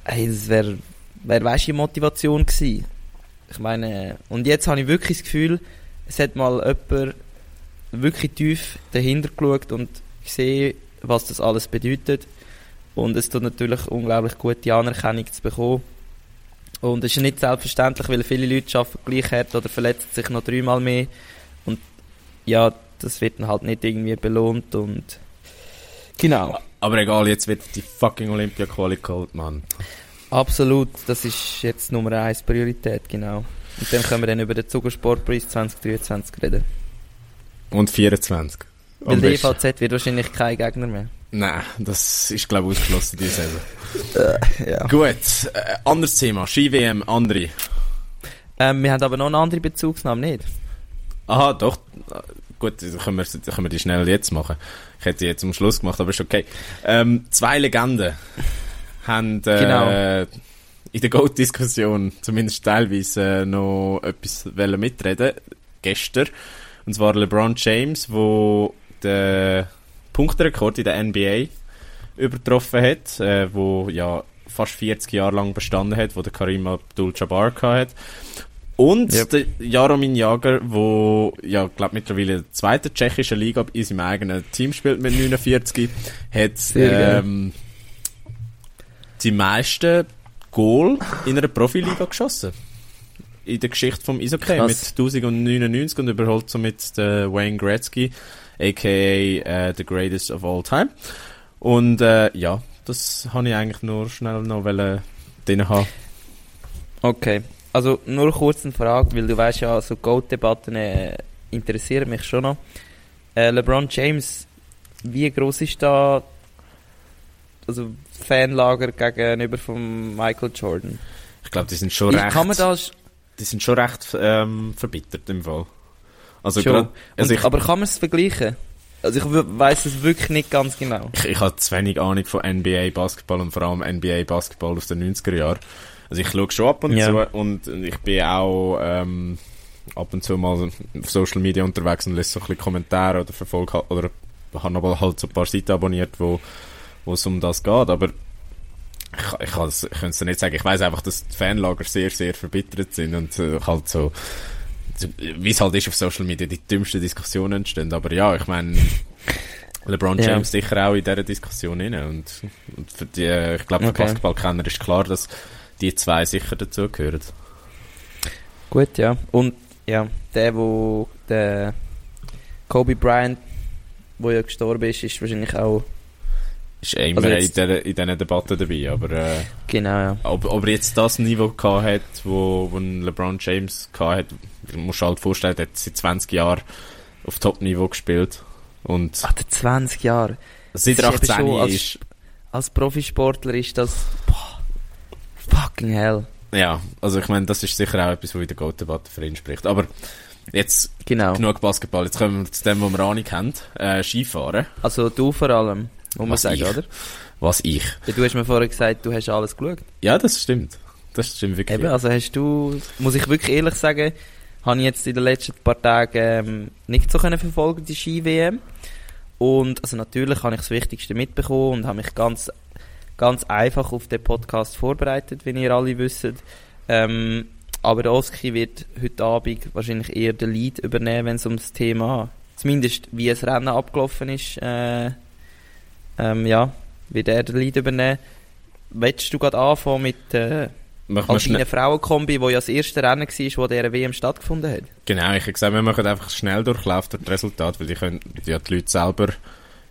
hey, das wäre, wär, weißt du, die Motivation gewesen. Ich meine, und jetzt habe ich wirklich das Gefühl, es hat mal jemand wirklich tief dahinter geschaut und gesehen, was das alles bedeutet. Und es tut natürlich unglaublich gute Anerkennung zu bekommen. Und es ist nicht selbstverständlich, weil viele Leute arbeiten gleich hart oder verletzen sich noch dreimal mehr. Und ja, das wird dann halt nicht irgendwie belohnt und genau. Aber egal, jetzt wird die fucking Olympia-Quali geholt, Mann. Absolut, das ist jetzt Nummer eins Priorität, genau. Und dann können wir dann über den Zugersportpreis 2023 reden. Und 24. Weil der besten. EVZ wird wahrscheinlich kein Gegner mehr. Nein, das ist, glaube ich, ausgeschlossen, diese Saison. Ja. Gut, äh, anderes Thema. Ski-WM, andere. Ähm, wir haben aber noch eine andere Bezugsnahme, nicht? Aha, doch. Äh, Gut, dann können wir, dann können wir die schnell jetzt machen. Ich hätte die jetzt am Schluss gemacht, aber ist okay. Ähm, zwei Legenden haben äh, Genau. in der Goat-Diskussion zumindest teilweise äh, noch etwas wollen mitreden Gestern. Und zwar LeBron James, wo den Punkterekord in der NBA übertroffen hat, äh, wo ja fast 40 Jahre lang bestanden hat, wo der Karim Abdul-Jabbar hat. Und Yep. der Jaromir Jager, wo ja glaub mittlerweile in der zweiten tschechischen Liga in seinem eigenen Team spielt mit 49, hat ähm, die meisten Goal in einer Profiliga geschossen. In der Geschichte vom Krass. mit 1099 und überholt somit den Wayne Gretzky, aka äh, the greatest of all time. Und äh, ja, das habe ich eigentlich nur schnell noch drin haben. Okay. Also nur kurz eine Frage, weil du weißt ja, so Goat-Debatten äh, interessieren mich schon noch. Äh, LeBron James, wie groß ist da also Fanlager gegenüber von Michael Jordan? Ich glaube, die sind schon Ich, recht, kann man das die sind schon recht ähm, verbittert im Fall. Also grad, also Und, ich, aber kann man es vergleichen? Also ich weiß es wirklich nicht ganz genau. ich, ich habe zu wenig Ahnung von NBA Basketball und vor allem NBA Basketball aus den 90er Jahren. Also ich schaue schon ab und Ja. zu und ich bin auch ähm, ab und zu mal auf Social Media unterwegs und lese so ein bisschen Kommentare oder verfolge halt- oder habe aber halt so ein paar Seiten abonniert, wo wo es um das geht, aber ich, ich, ich könnte es nicht sagen. Ich weiß einfach, dass die Fanlager sehr, sehr verbittert sind und äh, halt so wie es halt ist auf Social Media, die dümmsten Diskussionen entstehen. Aber ja, ich meine, LeBron Ja. James sicher auch in dieser Diskussion rein. Und, und für die, äh, ich glaube, für Okay. Basketballkenner ist klar, dass die zwei sicher dazugehören. Gut, ja. Und ja, der, wo der Kobe Bryant, wo ja gestorben ist, ist wahrscheinlich auch Ist eh immer Also in jetzt- in diesen Debatten dabei, aber äh, genau ja. ob, ob er jetzt das Niveau gehabt hat, wo, wo LeBron James gehabt hat, du musst dir halt vorstellen, er hat seit 20 Jahren auf Top-Niveau gespielt und Ach, der 20 Jahre. seit ist eben 18 schon als- ist, Als Profisportler ist das boah, fucking hell. ja, also ich meine, das ist sicher auch etwas, wo in der Goat-Debatte für ihn spricht. Aber jetzt Genau. genug Basketball, jetzt kommen wir zu dem, was wir Ahnung haben, äh, Skifahren. Also du vor allem, muss man Was sagen, ich? oder? Was ich. Ja, du hast mir vorher gesagt, du hast alles geschaut. Ja, das stimmt. Das stimmt wirklich. Eben, also hast du, muss ich wirklich ehrlich sagen, habe ich jetzt in den letzten paar Tagen ähm, nicht so können verfolgen, die Ski-WM. Und also natürlich habe ich das Wichtigste mitbekommen und habe mich ganz, ganz einfach auf den Podcast vorbereitet, wie ihr alle wisst. Ähm, aber der Oski wird heute Abend wahrscheinlich eher den Lead übernehmen, wenn es um das Thema, zumindest wie das Rennen abgelaufen ist, äh, ähm, ja, wird er den Lead übernehmen. Willst du gerade anfangen mit äh, alpinen Frauenkombi, wo ja das erste Rennen war, wo der WM stattgefunden hat? Genau, ich habe gesagt, wir machen einfach schnell Durchlauf durch das Resultat, weil die können ja die Leute selber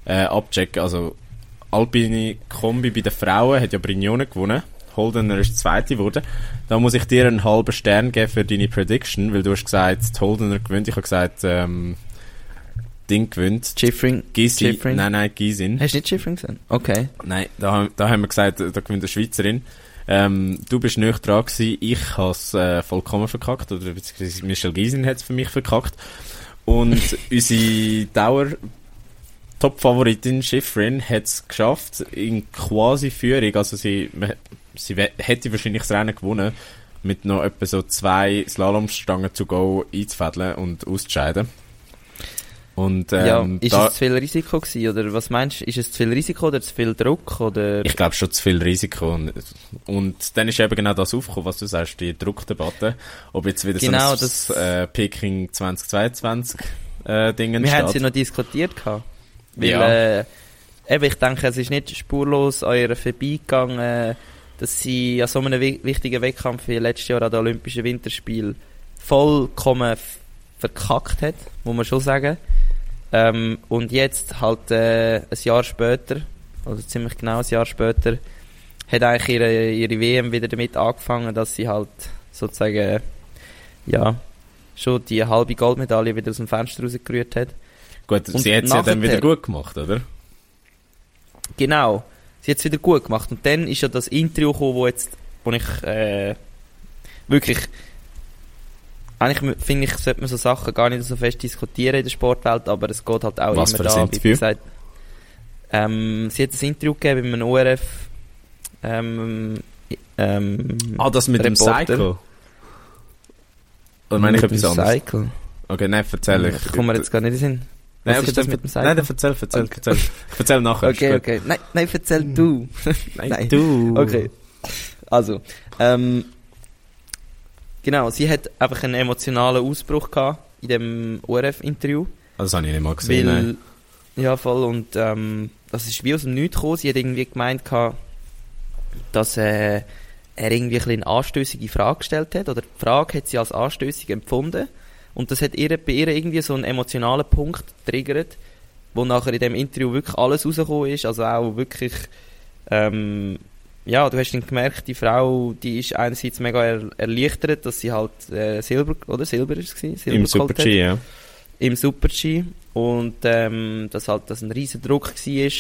äh, abchecken. Also alpine Kombi bei den Frauen hat ja Brignone gewonnen. Holdener ist Zweite geworden. Da muss ich dir einen halben Stern geben für deine Prediction, weil du hast gesagt, Holdener gewinnt. Ich habe gesagt, ähm, Ding gewinnt. Schiffring. Gysi. Nein, nein, Gysin. Hast du nicht Schiffring gesehen? Okay. Nein, da, da haben wir gesagt, da gewinnt eine Schweizerin. Ähm, du bist nicht dran gewesen. Ich habe es äh, vollkommen verkackt. Oder beziehungsweise Michel hat es für mich verkackt. Und unsere Dauer Top-Favoritin Schiffrin hat es geschafft, in quasi Führung, also sie, sie hätte wahrscheinlich das Rennen gewonnen, mit noch etwa so zwei Slalomstangen zu go einzufädeln und auszuscheiden. Und, ähm, ja, ist da, es zu viel Risiko gewesen, oder was meinst du? Ist es zu viel Risiko oder zu viel Druck, oder? Ich glaube schon zu viel Risiko. Und, und dann ist eben genau das aufgekommen, was du sagst, die Druckdebatte. Ob jetzt wieder genau, so ein das, äh, Peking 2022 äh, Dingen Wir haben sie noch diskutiert gehabt. Weil, ja. äh, eben, ich denke, es ist nicht spurlos an ihr vorbeigegangen, äh, dass sie an so einem wichtigen Wettkampf wie letztes Jahr an den Olympischen Winterspielen vollkommen verkackt hat, muss man schon sagen. Ähm, und jetzt halt äh, ein Jahr später, also ziemlich genau ein Jahr später, hat eigentlich ihre, ihre WM wieder damit angefangen, dass sie halt sozusagen ja schon die halbe Goldmedaille wieder aus dem Fenster rausgerührt hat. Gut, und sie hat es ja dann wieder gut gemacht, oder? Genau, sie hat es wieder gut gemacht. Und dann ist ja das Interview gekommen, wo jetzt, wo ich äh, wirklich eigentlich finde ich, sollte man so Sachen gar nicht so fest diskutieren in der Sportwelt, aber es geht halt auch Was immer für da, wie gesagt. Ähm, sie hat ein Interview gegeben mit einem ORF ähm, ähm, Ah, das mit Reporter. dem Cycle? Oder meine ich etwas anderes? Cycle. Okay, nein, erzähl ich. Ich komme mir jetzt gar nicht in den Sinn. Was nein, okay, ist das mit dem Cycle? Nein, dann erzähl, erzähl, okay. erzähl. Ich erzähl nachher. Okay, okay. Nein, nein, erzähl du. nein, nein, du. Okay. Also, ähm, Genau, sie hat einfach einen emotionalen Ausbruch gehabt in dem ORF-Interview. Also das habe ich nicht mal gesehen. Weil, ja, voll. Und ähm, das ist wie aus dem Nichts gekommen. Sie hat irgendwie gemeint, gehabt, dass äh, er irgendwie ein eine anstößige Frage gestellt hat. Oder die Frage hat sie als anstößig empfunden. Und das hat ihr, bei ihr irgendwie so einen emotionalen Punkt getriggert, wo nachher in dem Interview wirklich alles rausgekommen ist. Also auch wirklich ähm, ja, du hast dann gemerkt, die Frau, die ist einerseits mega er erleichtert, dass sie halt äh, Silber, oder Silber ist es Im Super-G, ja. Im Super-G. Und ähm, dass halt das ein riesen Druck war,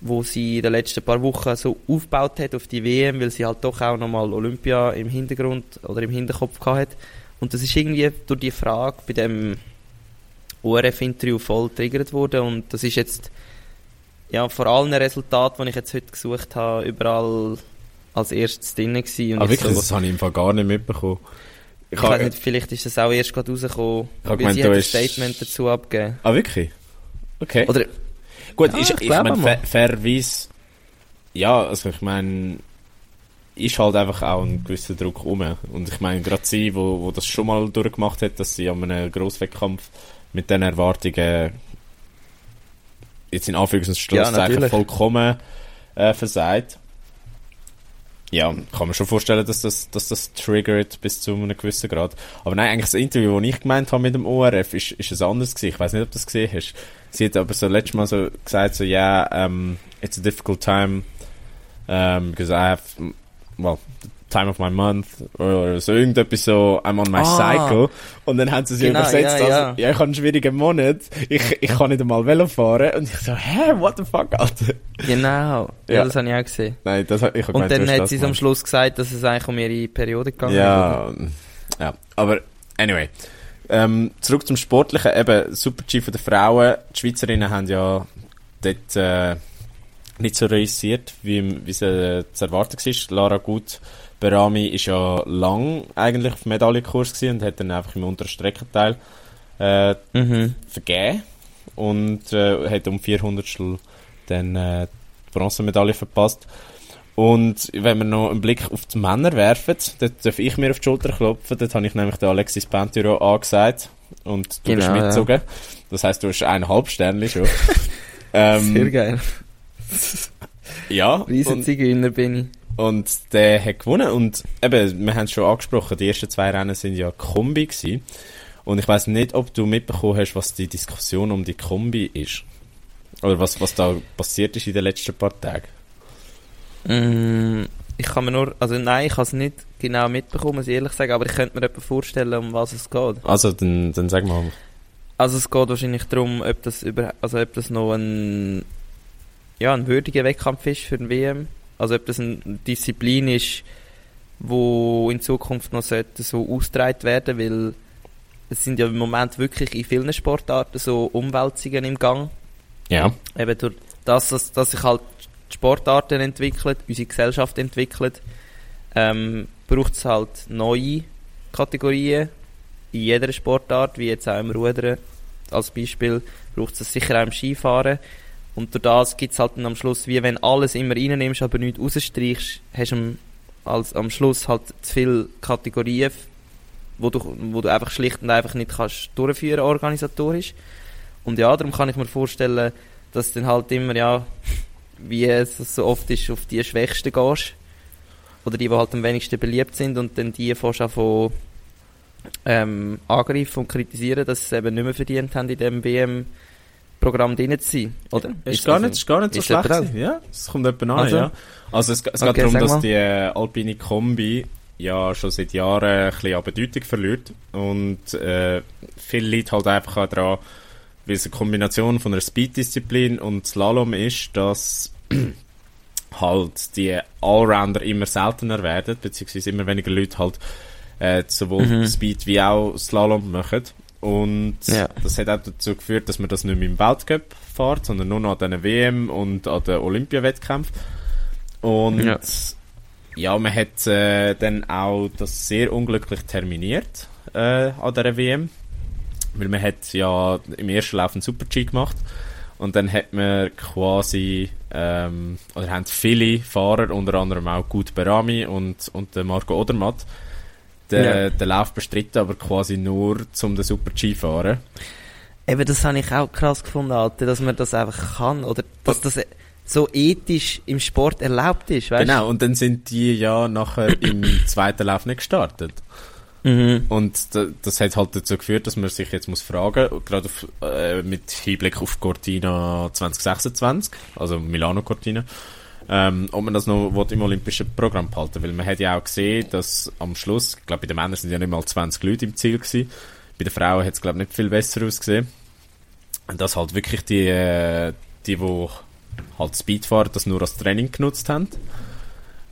wo sie in den letzten paar Wochen so aufgebaut hat auf die WM, weil sie halt doch auch nochmal Olympia im Hintergrund oder im Hinterkopf hatte. Und das ist irgendwie durch die Frage bei dem ORF-Interview voll triggert worden und das ist jetzt ja, vor allen Resultaten, die ich jetzt heute gesucht habe, überall als erstes drin gewesen. Aber ah, wirklich, so, das habe ich im Fall gar nicht mitbekommen. Ich, ich weiß nicht, vielleicht ist das auch erst gerade rausgekommen, ich weil gemeint, sie hat ein Statement dazu abgegeben. Ah, wirklich? Okay. Oder, Gut, ja, ich, ich, ich meine, fair, fairerweise, ja, also ich meine, ist halt einfach auch ein gewisser Druck um. Und ich meine, gerade sie, wo, wo das schon mal durchgemacht hat, dass sie an einem Grosswettkampf mit den Erwartungen jetzt in Anführungszeichen ja, vollkommen äh, versagt. Ja, kann man schon vorstellen, dass das, dass das triggert bis zu einem gewissen Grad. Aber nein, eigentlich das Interview, das ich gemeint habe mit dem ORF, ist, ist ein anderes gewesen. Ich weiß nicht, ob du das gesehen hast. Sie hat aber so letztes Mal so gesagt, so, ja, yeah, um, it's a difficult time, um, because I have, well, Time of my Month oder so irgendetwas so I'm on my ah, cycle. Und dann haben sie sich genau, übersetzt ja, ja. ja ich habe einen schwierigen Monat. Ich, ich kann nicht einmal Velo fahren. Und ich so hä what the fuck Alter? Genau. Ja, ja. das habe ich auch gesehen. Nein, das, ich und dann hat sie am Schluss gesagt dass es eigentlich um ihre Periode gegangen ja oder? ja. Aber anyway. Ähm, zurück zum Sportlichen. Eben Super-G von der Frauen. Die Schweizerinnen haben ja dort äh, nicht so realisiert wie, wie es äh, zu erwarten war. Lara Gut Berami ist ja lang eigentlich auf Medaillenkurs gewesen und hat dann einfach im unteren Streckenteil äh, Mhm. vergeben und äh, hat um 400 dann äh, die Bronzemedaille verpasst. Und wenn wir noch einen Blick auf die Männer werfen, dort darf ich mir auf die Schulter klopfen. Dort habe ich nämlich den Alexis Pentiro angesagt und du bist Genau, ja. mitgezogen. Das heisst, du hast eineinhalb Sterne schon. ähm, Sehr geil. ja, Riesen und, Zigeuner bin ich. Und der hat gewonnen. Und eben, wir haben es schon angesprochen, die ersten zwei Rennen sind ja Kombi gewesen. Und ich weiß nicht, ob du mitbekommen hast, was die Diskussion um die Kombi ist. Oder was, was da passiert ist in den letzten paar Tagen. Mm, ich kann mir nur, also nein, ich habe es nicht genau mitbekommen, muss ich ehrlich sagen, aber ich könnte mir etwa vorstellen, um was es geht. Also, dann, dann sag mal. Also es geht wahrscheinlich darum, ob das über, also ob das noch ein, ja, ein würdiger Wettkampf ist für den WM. Also ob das eine Disziplin ist, wo in Zukunft noch so ausgetragen werden, weil es sind ja im Moment wirklich in vielen Sportarten so Umwälzungen im Gang. Ja. eben durch das, dass, dass sich halt die Sportarten entwickelt, unsere Gesellschaft entwickelt, ähm, braucht es halt neue Kategorien in jeder Sportart, wie jetzt auch im Rudern als Beispiel, braucht es sicher auch im Skifahren. Und durch das gibt es halt dann am Schluss, wie wenn alles immer reinnimmst, aber nichts rausstreichst, hast du am, als, am Schluss halt zu viele Kategorien, wo du, wo du einfach schlicht und einfach nicht kannst durchführen organisatorisch. Und ja, darum kann ich mir vorstellen, dass dann halt immer, ja, wie es so oft ist, auf die Schwächsten gehst. Oder die, die halt am wenigsten beliebt sind und dann die fährst auch von ähm, angreifen und kritisieren, dass sie eben nicht mehr verdient haben, in diesem WM-Programm drin zu sein, oder? Ist, gar also- nicht, ist gar nicht so ist schlecht. Ja, es kommt etwa an, Also? ja. Also, es, es Okay, geht darum, dass mal. die äh, alpine Kombi ja schon seit Jahren ein bisschen an Bedeutung verliert. Und äh, viele Leute halt einfach auch daran, weil es eine Kombination von einer Speed-Disziplin und Slalom ist, dass halt die Allrounder immer seltener werden, beziehungsweise immer weniger Leute halt äh, sowohl Mhm. Speed wie auch Slalom machen. Und Ja. das hat auch dazu geführt, dass man das nicht mehr im Weltcup fährt, sondern nur noch an den WM und an den Olympiawettkämpfen. Und ja, Ja. man hat äh, dann auch das sehr unglücklich terminiert äh, an der WM. Weil man hat ja im ersten Lauf einen Super-G gemacht und dann hat man quasi, ähm, oder haben viele Fahrer, unter anderem auch Gut Berami und, und Marco Odermatt, den, Ja. den Lauf bestritten, aber quasi nur zum den Super-G fahren. Eben, das habe ich auch krass gefunden, Alter, dass man das einfach kann, oder dass das so ethisch im Sport erlaubt ist, weißt Genau, und dann sind die ja nachher im zweiten Lauf nicht gestartet. Mhm. Und da, das hat halt dazu geführt, dass man sich jetzt muss fragen, gerade auf, äh, mit Hinblick auf Cortina 2026, also Milano Cortina, ähm, ob man das noch will, im olympischen Programm behalten Weil man hat ja auch gesehen, dass am Schluss, ich glaube bei den Männern sind ja nicht mal 20 Leute im Ziel gewesen, bei den Frauen hat es glaube ich nicht viel besser ausgesehen. Und dass halt wirklich die, äh, die, die halt Speed fahren, das nur als Training genutzt haben.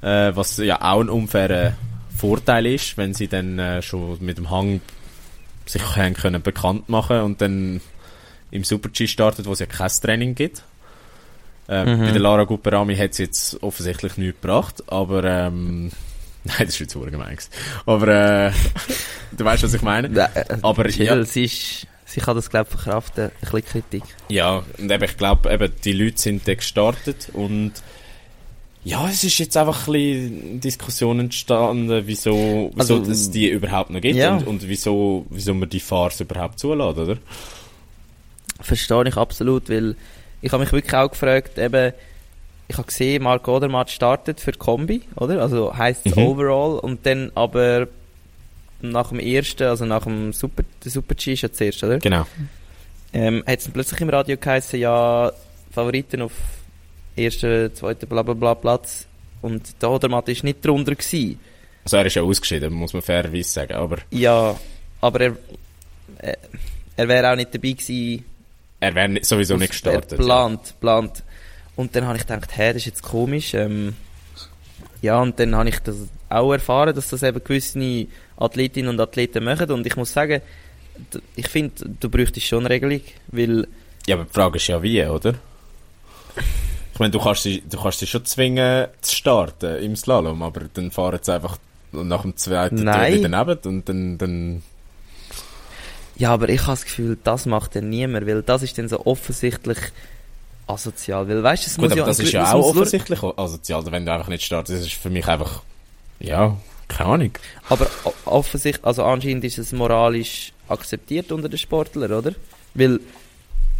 Äh, was ja auch ein unfairer Vorteil ist, wenn sie dann äh, schon mit dem Hang sich können bekannt machen und dann im Super-G startet, wo es ja kein Training gibt. Ähm, Mhm. Bei der Lara Guperami hat es jetzt offensichtlich nichts gebracht, aber ähm, nein, das ist jetzt gemein. Aber äh, du weißt, was ich meine. Äh, Aber ja, sie, ist, sie kann das, glaube ich, verkraften. Ein bisschen Kritik. Ja, und eben, ich glaube, eben, die Leute sind dann gestartet und ja, es ist jetzt einfach ein bisschen Diskussion entstanden, wieso, wieso Also, es die überhaupt noch gibt ja. und, und wieso, wieso man die Farce überhaupt zulässt, oder? Verstehe ich absolut, weil ich habe mich wirklich auch gefragt, eben, ich habe gesehen, Marco Odermatt startet für Kombi, oder? Also heisst es Mhm. Overall und dann aber nach dem ersten, also nach dem Super, der Super G ist ja zuerst, oder? Genau. Ähm, hat es plötzlich im Radio geheißen, ja, Favoriten auf ersten, zweiten, bla bla bla Platz und der Odermatt ist nicht drunter gewesen. Also er ist ja ausgeschieden, muss man fairerweise sagen, aber Ja, aber er, äh, er wäre auch nicht dabei gewesen, er wäre sowieso nicht gestartet. Plant, plant. Und dann habe ich gedacht, hä, das ist jetzt komisch. Ähm, ja, und dann habe ich das auch erfahren, dass das eben gewisse Athletinnen und Athleten machen. Und ich muss sagen, ich finde, du bräuchtest schon eine Regelung, weil Ja. ja, aber die Frage ist ja wie, oder? Ich meine, du kannst sie, du kannst sie schon zwingen zu starten im Slalom, aber dann fahren sie einfach nach dem zweiten Nein. wieder daneben und dann, dann, Ja, aber ich habe das Gefühl, das macht dann niemand, weil das ist dann so offensichtlich asozial. Weil, weißt du, es gut, muss aber ja das ist ja auch offensichtlich asozial, wenn du einfach nicht startest, das ist für mich einfach, ja, keine Ahnung. Aber offensichtlich, also anscheinend ist es moralisch akzeptiert unter den Sportlern, oder? Weil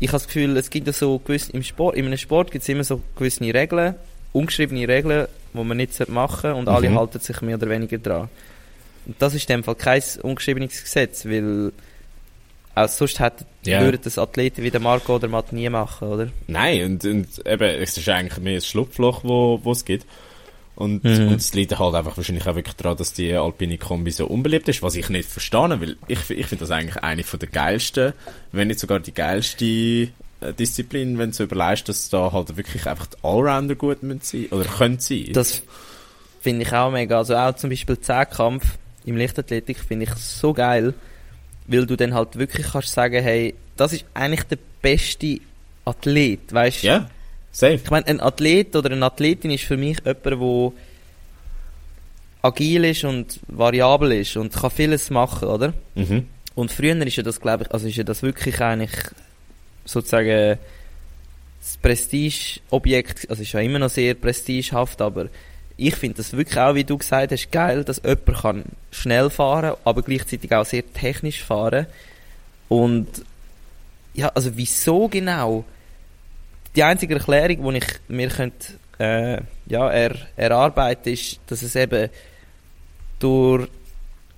ich habe das Gefühl, es gibt ja so gewisse, im Sport, in einem Sport gibt es immer so gewisse Regeln, ungeschriebene Regeln, die man nicht machen und alle Mhm. halten sich mehr oder weniger dran. Und das ist in dem Fall kein ungeschriebenes Gesetz, weil auch sonst hätten, Ja. würden das Athleten wie der Marco oder Matt nie machen, oder? Nein, und, und eben, es ist eigentlich mehr ein Schlupfloch, wo, wo es gibt. Und, Mhm. und es liegt halt einfach wahrscheinlich auch wirklich daran, dass die alpine Kombi so unbeliebt ist, was ich nicht verstehe, weil ich, ich finde das eigentlich eine von der geilsten, wenn nicht sogar die geilste äh, Disziplin, wenn du so überlegst, dass da halt wirklich einfach die Allrounder gut sein, oder können sein. Das finde ich auch mega. Also auch zum Beispiel Zehnkampf im Lichtathletik finde ich so geil, weil du dann halt wirklich kannst sagen, hey, das ist eigentlich der beste Athlet, weißt du? Ja, safe. Ich meine, ein Athlet oder eine Athletin ist für mich jemand, der agil ist und variabel ist und kann vieles machen, oder? Mhm. Und früher ist ja das, glaube ich, also ist ja das wirklich eigentlich sozusagen das Prestigeobjekt, also ist ja immer noch sehr prestigehaft, aber ich finde das wirklich auch, wie du gesagt hast, geil, dass jemand kann schnell fahren, aber gleichzeitig auch sehr technisch fahren. Und ja, also wieso genau? Die einzige Erklärung, die ich mir könnte, äh, ja, er, erarbeiten ist, dass es eben durch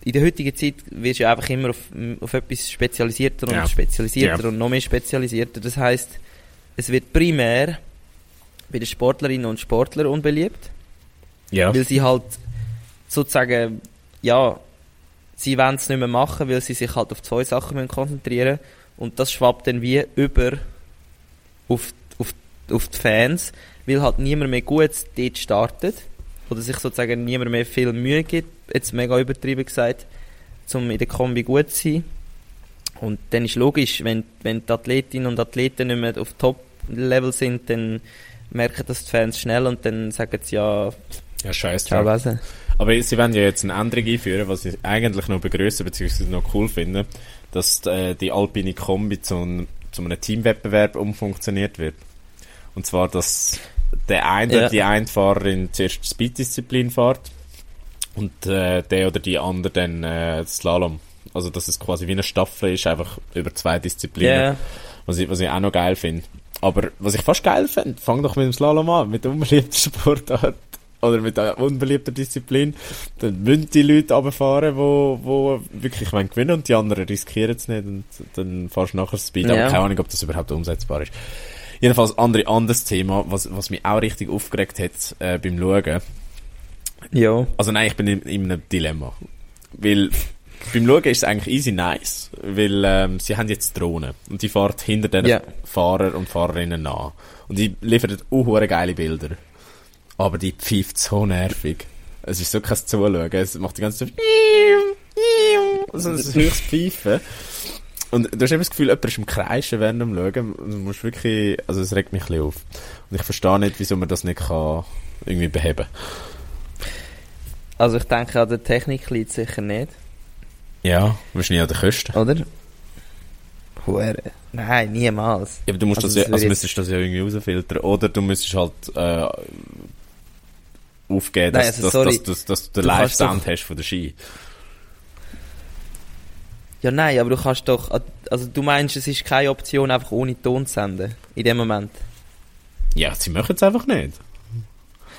in der heutigen Zeit wirst du einfach immer auf, auf etwas spezialisierter und Ja. spezialisierter Ja. und noch mehr spezialisierter. Das heißt, es wird primär bei den Sportlerinnen und Sportlern unbeliebt, Ja. weil sie halt sozusagen, ja, sie wollen es nicht mehr machen, weil sie sich halt auf zwei Sachen müssen konzentrieren und das schwappt dann wie über auf, auf, auf die Fans, weil halt niemand mehr gut dort startet oder sich sozusagen niemand mehr viel Mühe gibt, jetzt mega übertrieben gesagt, um in der Kombi gut zu sein. Und dann ist logisch, wenn, wenn die Athletinnen und Athleten nicht mehr auf Top-Level sind, dann merken das die Fans schnell und dann sagen sie ja, Ja, scheiß. Wesen. Aber sie werden ja jetzt eine Änderung einführen, was ich eigentlich noch begrüße bzw. noch cool finde, dass äh, die alpine Kombi zu, ein, zu einem Teamwettbewerb umfunktioniert wird. Und zwar, dass der eine Ja. oder die eine Fahrerin zuerst die Speed-Disziplin fährt und äh, der oder die andere dann äh, Slalom. Also, dass es quasi wie eine Staffel ist, einfach über zwei Disziplinen. Ja, Was, ich, was ich auch noch geil finde. Aber was ich fast geil finde, fang doch mit dem Slalom an, mit der unbeliebten Sportart oder mit der unbeliebten Disziplin. Dann müssen die Leute runterfahren, wo, wo wirklich wollen gewinnen und die anderen riskieren es nicht und dann fahrst du nachher Speed. Aber Ja. keine Ahnung, ob das überhaupt umsetzbar ist. Jedenfalls andere anderes Thema, was, was mich auch richtig aufgeregt hat äh, beim Schauen. ja. Also nein, ich bin in, in einem Dilemma. Weil beim Schauen ist es eigentlich easy nice, weil ähm, sie haben jetzt Drohnen und die fahren hinter den Ja. Fahrer und Fahrerinnen nach. Und die liefern auch geile Bilder. Aber die pfeift so nervig. Es ist so kein Zuschauen. Es macht die ganze Zeit so ein höchstes Pfeifen. Und du hast immer das Gefühl, jemand ist im Kreischen während dem Schauen. Du musst wirklich, also es regt mich ein bisschen auf. Und ich verstehe nicht, wieso man das nicht kann irgendwie beheben. Also ich denke, an der Technik liegt sicher nicht, Ja, wahrscheinlich an den Kosten. oder? Hure. Nein, niemals. Ja, aber du musst Also das ja, also müsstest das ja irgendwie rausfiltern. Oder du müsstest halt äh, aufgeben, dass, Nein, also dass, sorry. dass, dass, dass du den Live-Sound hast von der Ski. Ja, nein, aber du kannst doch, also du meinst, es ist keine Option, einfach ohne Ton zu senden, in dem Moment. Ja, sie machen es einfach nicht.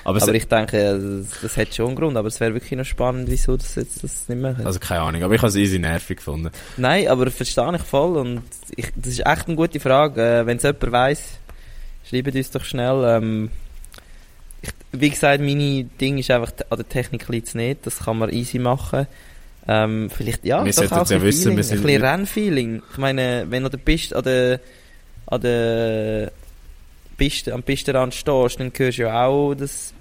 Aber, aber ich denke, das, das hat schon einen Grund, aber es wäre wirklich noch spannend, wieso das jetzt das nicht machen. also keine Ahnung, aber ich habe es easy nervig gefunden. Nein, aber verstehe ich voll und ich, das ist echt eine gute Frage. Äh, Wenn es jemand weiss, schreibt uns doch schnell. Ähm, wie gesagt, meine Ding ist einfach, an der Technik liegt es nicht, das kann man easy machen. Ähm, vielleicht, ja, Wir doch auch es ja ein wissen, Feeling, ein bisschen Rennfeeling. Ich meine, wenn du an der Piste, an der, an der Piste, am Pistenrand stehst, dann hörst du ja auch das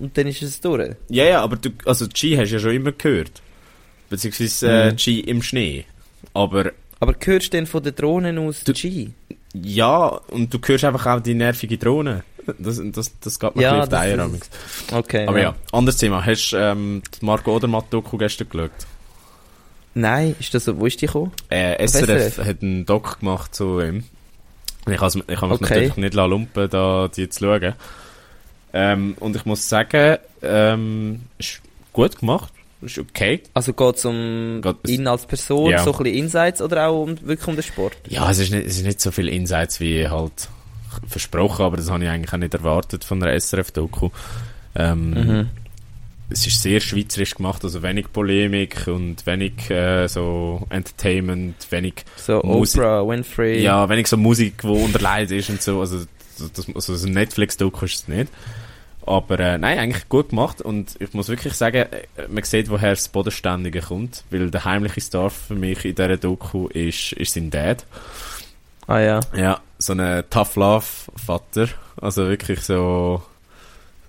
und dann ist es durch. Ja, ja, aber du, also Ski hast du ja schon immer gehört. Beziehungsweise äh, Mhm. Ski im Schnee. Aber Aber hörst du denn von den Drohnen aus Du- Ski? Ja, und du hörst einfach auch die nervige Drohne. Das, das, das geht mir Ja, ja, auf die Eier. Okay. Aber ja, anderes Thema. Hast du ähm, die Marco Odermatt-Doku gestern geschaut? Nein, ist das so, wo ist die gekommen? Äh, SRF, SRF? hat einen Doc gemacht zu ihm. Ich habe ich has mich Okay. natürlich nicht lumpen, da die zu schauen. Ähm, und ich muss sagen, ähm, ist gut gemacht. Ist okay. Also geht es um Geht ihn als Person, Ja. so ein bisschen Insights oder auch um, wirklich um den Sport? Ja, es ist nicht, es ist nicht so viel Insights wie halt versprochen, aber das habe ich eigentlich auch nicht erwartet von einer SRF-Doku. Ähm, Mhm. Es ist sehr schweizerisch gemacht, also wenig Polemik und wenig äh, so Entertainment, wenig So Musik- Oprah, Winfrey. Ja, wenig so Musik, die unterlegt ist und so. Also, das, also so ein Netflix-Doku ist es nicht. Aber äh, nein, eigentlich gut gemacht. Und ich muss wirklich sagen, äh, man sieht, woher das Bodenständige kommt. Weil der heimliche Star für mich in dieser Doku ist, ist sein Dad. Ah ja. Ja, so ein Tough Love-Vater. Also wirklich so...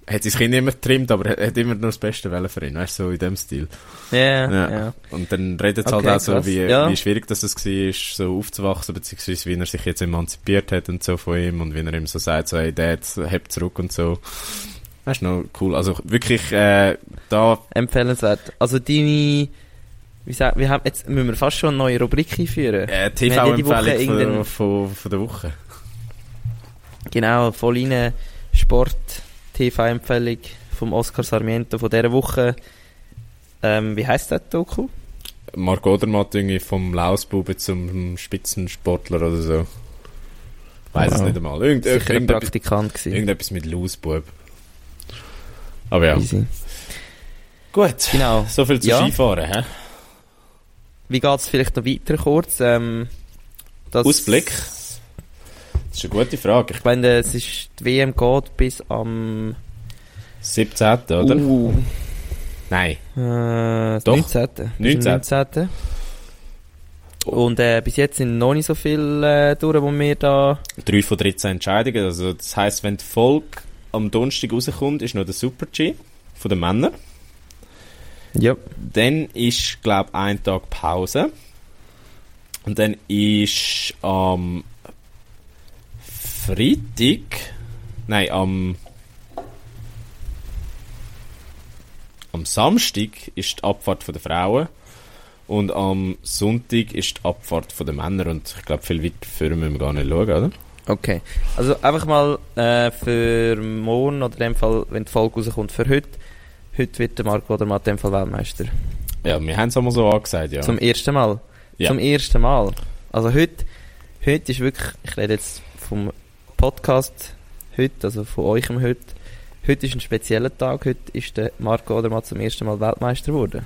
Hat sein Kind immer getrimmt, aber er hat immer nur das Beste wollen für ihn. Weißt du, so in dem Stil. Ja, ja. Ja. Und dann redet es Okay, halt auch so, krass. wie, Ja. wie schwierig das es war, so aufzuwachsen, beziehungsweise wie er sich jetzt emanzipiert hat und so von ihm und wie er ihm so sagt, so, hey Dad, heb zurück und so. Das ist noch cool. Also wirklich, äh, da, Empfehlenswert. Also deine... Wie sagt, wir haben, jetzt müssen wir fast schon eine neue Rubrik einführen. äh, TV-Empfehlung von, von, von der Woche. Genau, voll rein Sport, TV-Empfehlung vom Oscar Sarmiento von dieser Woche. Ähm, wie heisst das Doku? Marc Odermatt irgendwie vom Lausbuben zum Spitzensportler oder so. Weiß es Wow. nicht einmal. Irgend, Sicher ein irgendetwas, Praktikant gewesen. irgendetwas mit Lausbub. Aber ja. Easy. Gut. Genau. So viel zu Ja. Skifahren, hä? Wie geht es vielleicht noch weiter kurz? Ähm, Ausblick? Das ist eine gute Frage. Ich meine, es ist, die WM geht bis am 17. oder? Uh, Nein. äh, Doch. 19. Bis am 19. Und äh, bis jetzt sind noch nicht so viele äh, durch, wo wir da... 3 von 13 Entscheidungen. Also, das heisst, wenn die Folge am Donnerstag rauskommt, ist noch der Super G von den Männern. Ja. Dann ist, glaube ich, ein Tag Pause. Und dann ist am Freitag, nein, am am Samstag ist die Abfahrt der Frauen und am Sonntag ist die Abfahrt von den Männern und ich glaube, viel weiter führen müssen wir gar nicht schauen, oder? Okay. Also einfach mal äh, für morgen oder in dem Fall, wenn die Folge rauskommt, für heute. Heute wird der Marco oder in dem Fall Weltmeister. Ja, wir haben es einmal so angesagt, ja. Zum ersten Mal. Ja. Zum ersten Mal. Also heute, heute ist wirklich, ich rede jetzt vom Podcast heute, also von euch heute. Heute ist ein spezieller Tag. Heute ist der Marco Odermatt zum ersten Mal Weltmeister geworden.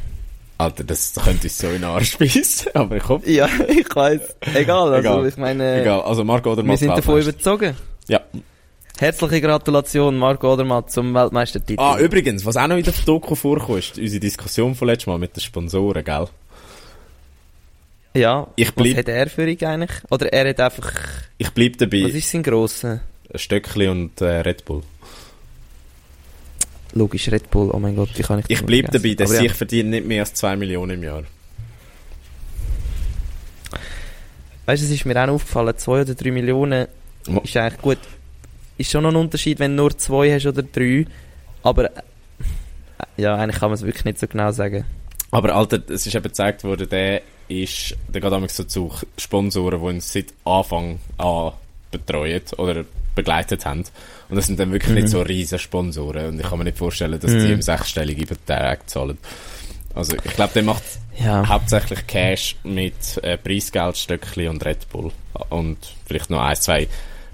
Alter, das könnte ich so in den Arsch beißen, aber ich hoffe, Ja, ich weiß. Egal, also Egal. ich meine, egal. Also Marco oder wir sind davon überzogen. Ja. Herzliche Gratulation, Marco Odermatt, zum Weltmeistertitel. Ah, übrigens, was auch noch in der Doku vorkommt, ist unsere Diskussion von letztes Mal mit den Sponsoren, gell? ja, Ich was bleib- hat er für ihn eigentlich? Oder er hat einfach, Ich bleib dabei, was ist sein grosser? ein Stöckli und äh, Red Bull. Logisch, Red Bull, oh mein Gott, wie kann ich das Ich bleib dabei, dass Aber ja. ich verdiene nicht mehr als 2 Millionen im Jahr. Weißt du, es ist mir auch aufgefallen, 2 oder 3 Millionen ist eigentlich gut. Ist schon noch ein Unterschied, wenn du nur 2 hast oder 3. Aber äh, ja, eigentlich kann man es wirklich nicht so genau sagen. Aber Alter, es ist eben gezeigt worden, der ist, der geht damals so zu Sponsoren, die ihn seit Anfang an betreuen oder begleitet haben. Und das sind dann wirklich nicht so riesen Sponsoren. Und ich kann mir nicht vorstellen, dass die Mhm. im sechsstelligen Betrag zahlen. Also ich glaube, der macht Ja. hauptsächlich Cash mit äh, Preisgeldstöckli und Red Bull. Und vielleicht noch ein, zwei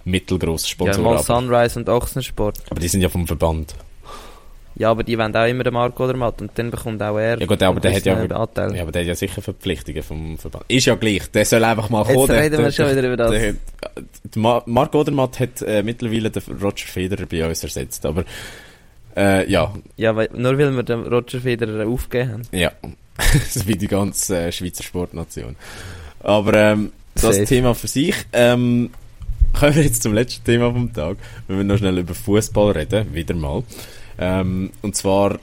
mittelgroße Ja, Sponsoren. mal aber, Sunrise und Ochsensport. aber die sind ja vom Verband. Ja, aber die wollen auch immer den Marco oder Matt und dann bekommt auch er Ja gut, aber der hat ja, Anteil. ja, aber der hat ja sicher Verpflichtungen vom Verband. Ist ja gleich, der soll einfach mal Jetzt kommen. der- reden wir der- schon wieder über das. Der, der Ma Marc Odermatt hat äh, mittlerweile den Roger Federer bei uns ersetzt, aber äh, ja, Ja, weil, nur weil wir den Roger Federer aufgegeben haben. ja, so wie die ganze äh, Schweizer Sportnation. Aber ähm, das Safe. Thema für sich. Ähm, kommen wir jetzt zum letzten Thema vom Tag. Wir wollen noch schnell über Fußball reden, wieder mal. Ähm, und zwar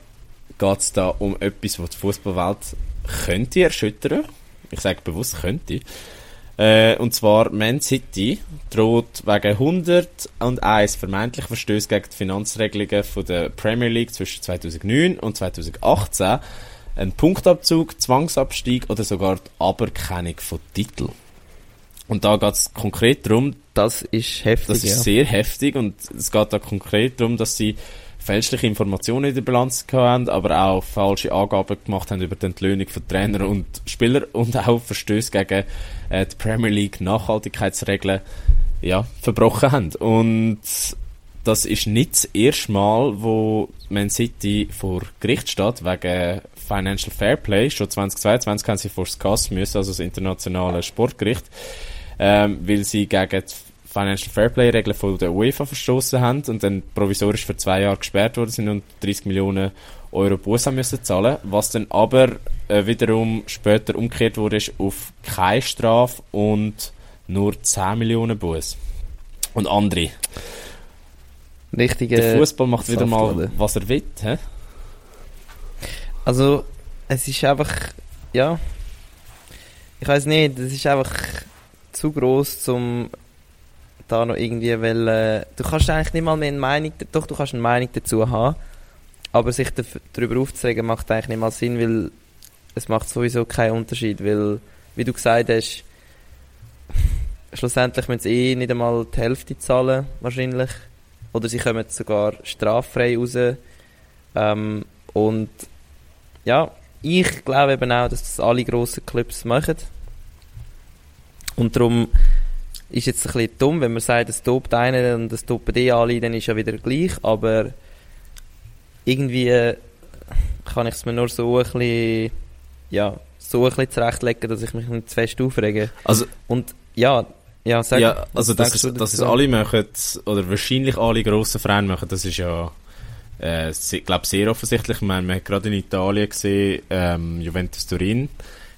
geht es da um etwas, was die Fußballwelt könnte erschüttern. Ich sage bewusst könnte. Äh, und zwar Man City droht wegen 101 vermeintlich Verstöße gegen die Finanzregelungen von der Premier League zwischen 2009 und 2018 ein Punktabzug, Zwangsabstieg oder sogar die Aberkennung von Titeln. Und da geht es konkret darum, Das ist heftig, das ist ja. sehr heftig und es geht da konkret darum, dass sie fälschliche Informationen in der Bilanz haben, aber auch falsche Angaben gemacht haben über die Entlöhnung von Trainer und Spieler und auch Verstöße gegen äh, die Premier League Nachhaltigkeitsregeln ja, verbrochen haben. Und das ist nicht das erste Mal, wo Man City vor Gericht steht wegen Financial Fair Play. Schon 2022 haben sie vor das CAS müssen, also das internationale Sportgericht, ähm, weil sie gegen die Financial Fairplay Regeln von der UEFA verstoßen haben und dann provisorisch für zwei Jahre gesperrt worden sind und 30 Millionen Euro Buß haben müssen zahlen, was dann aber äh, wiederum später umgekehrt wurde ist auf keine Strafe und nur 10 Millionen Buß. Und andere. Richtige Der Fußball macht wieder mal, was er will. Hä? Also, es ist einfach, ja, ich weiß nicht, es ist einfach zu groß zum da noch irgendwie, weil äh, du kannst eigentlich nicht mal mehr eine Meinung, doch du kannst eine Meinung dazu haben, aber sich darüber aufzuregen macht eigentlich nicht mal Sinn, weil es macht sowieso keinen Unterschied, weil, wie du gesagt hast, schlussendlich müssen sie eh nicht einmal die Hälfte zahlen, wahrscheinlich, oder sie kommen sogar straffrei raus, ähm, und ja, ich glaube eben auch, dass das alle grossen Clubs machen. Und darum ist jetzt ein bisschen dumm, wenn man sagt, es tobt einer und es toben die alle, dann ist ja wieder gleich. Aber irgendwie äh, kann ich es mir nur so ein bisschen, ja, so ein bisschen zurechtlegen, dass ich mich nicht zu fest aufrege. Also, Und ja, ja, sag, ja, also du es, dass es alle machen, oder wahrscheinlich alle grossen Vereine machen, das ist ja, äh, ich glaube, sehr offensichtlich. Ich meine, man hat gerade in Italien gesehen, ähm, Juventus Turin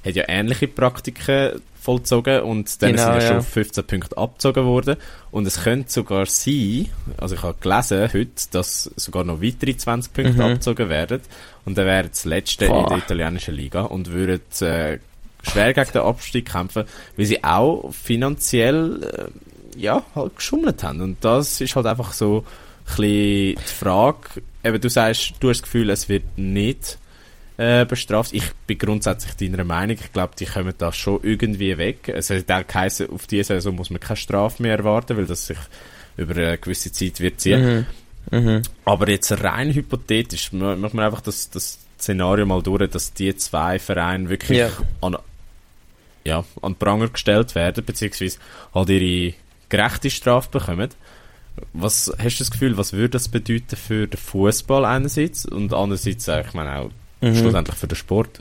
hat ja ähnliche Praktiken vollzogen und dann Genau, sind ja, schon ja. 15 Punkte abgezogen worden. Und es könnte sogar sein, also ich habe gelesen heute, dass sogar noch weitere 20 Punkte Mhm. abgezogen werden. Und dann wäre das letzte in Boah. der italienischen Liga und würden äh, schwer gegen den Abstieg kämpfen, weil sie auch finanziell äh, ja, halt geschummelt haben. Und das ist halt einfach so ein bisschen die Frage. Eben, du sagst, du hast das Gefühl, es wird nicht äh, bestraft. Ich bin grundsätzlich deiner Meinung. Ich glaube, die kommen da schon irgendwie weg. Es hat auch geheißen, auf diese Saison muss man keine Strafe mehr erwarten, weil das sich über eine gewisse Zeit wird ziehen. Mhm. Mhm. Aber jetzt rein hypothetisch, ma- machen wir einfach das, das Szenario mal durch, dass die zwei Vereine wirklich Ja. an, ja, an den Pranger gestellt werden, beziehungsweise halt ihre gerechte Strafe bekommen. Was hast du das Gefühl, was würde das bedeuten für den Fußball einerseits und andererseits, ich meine auch Mhm. schlussendlich für den Sport?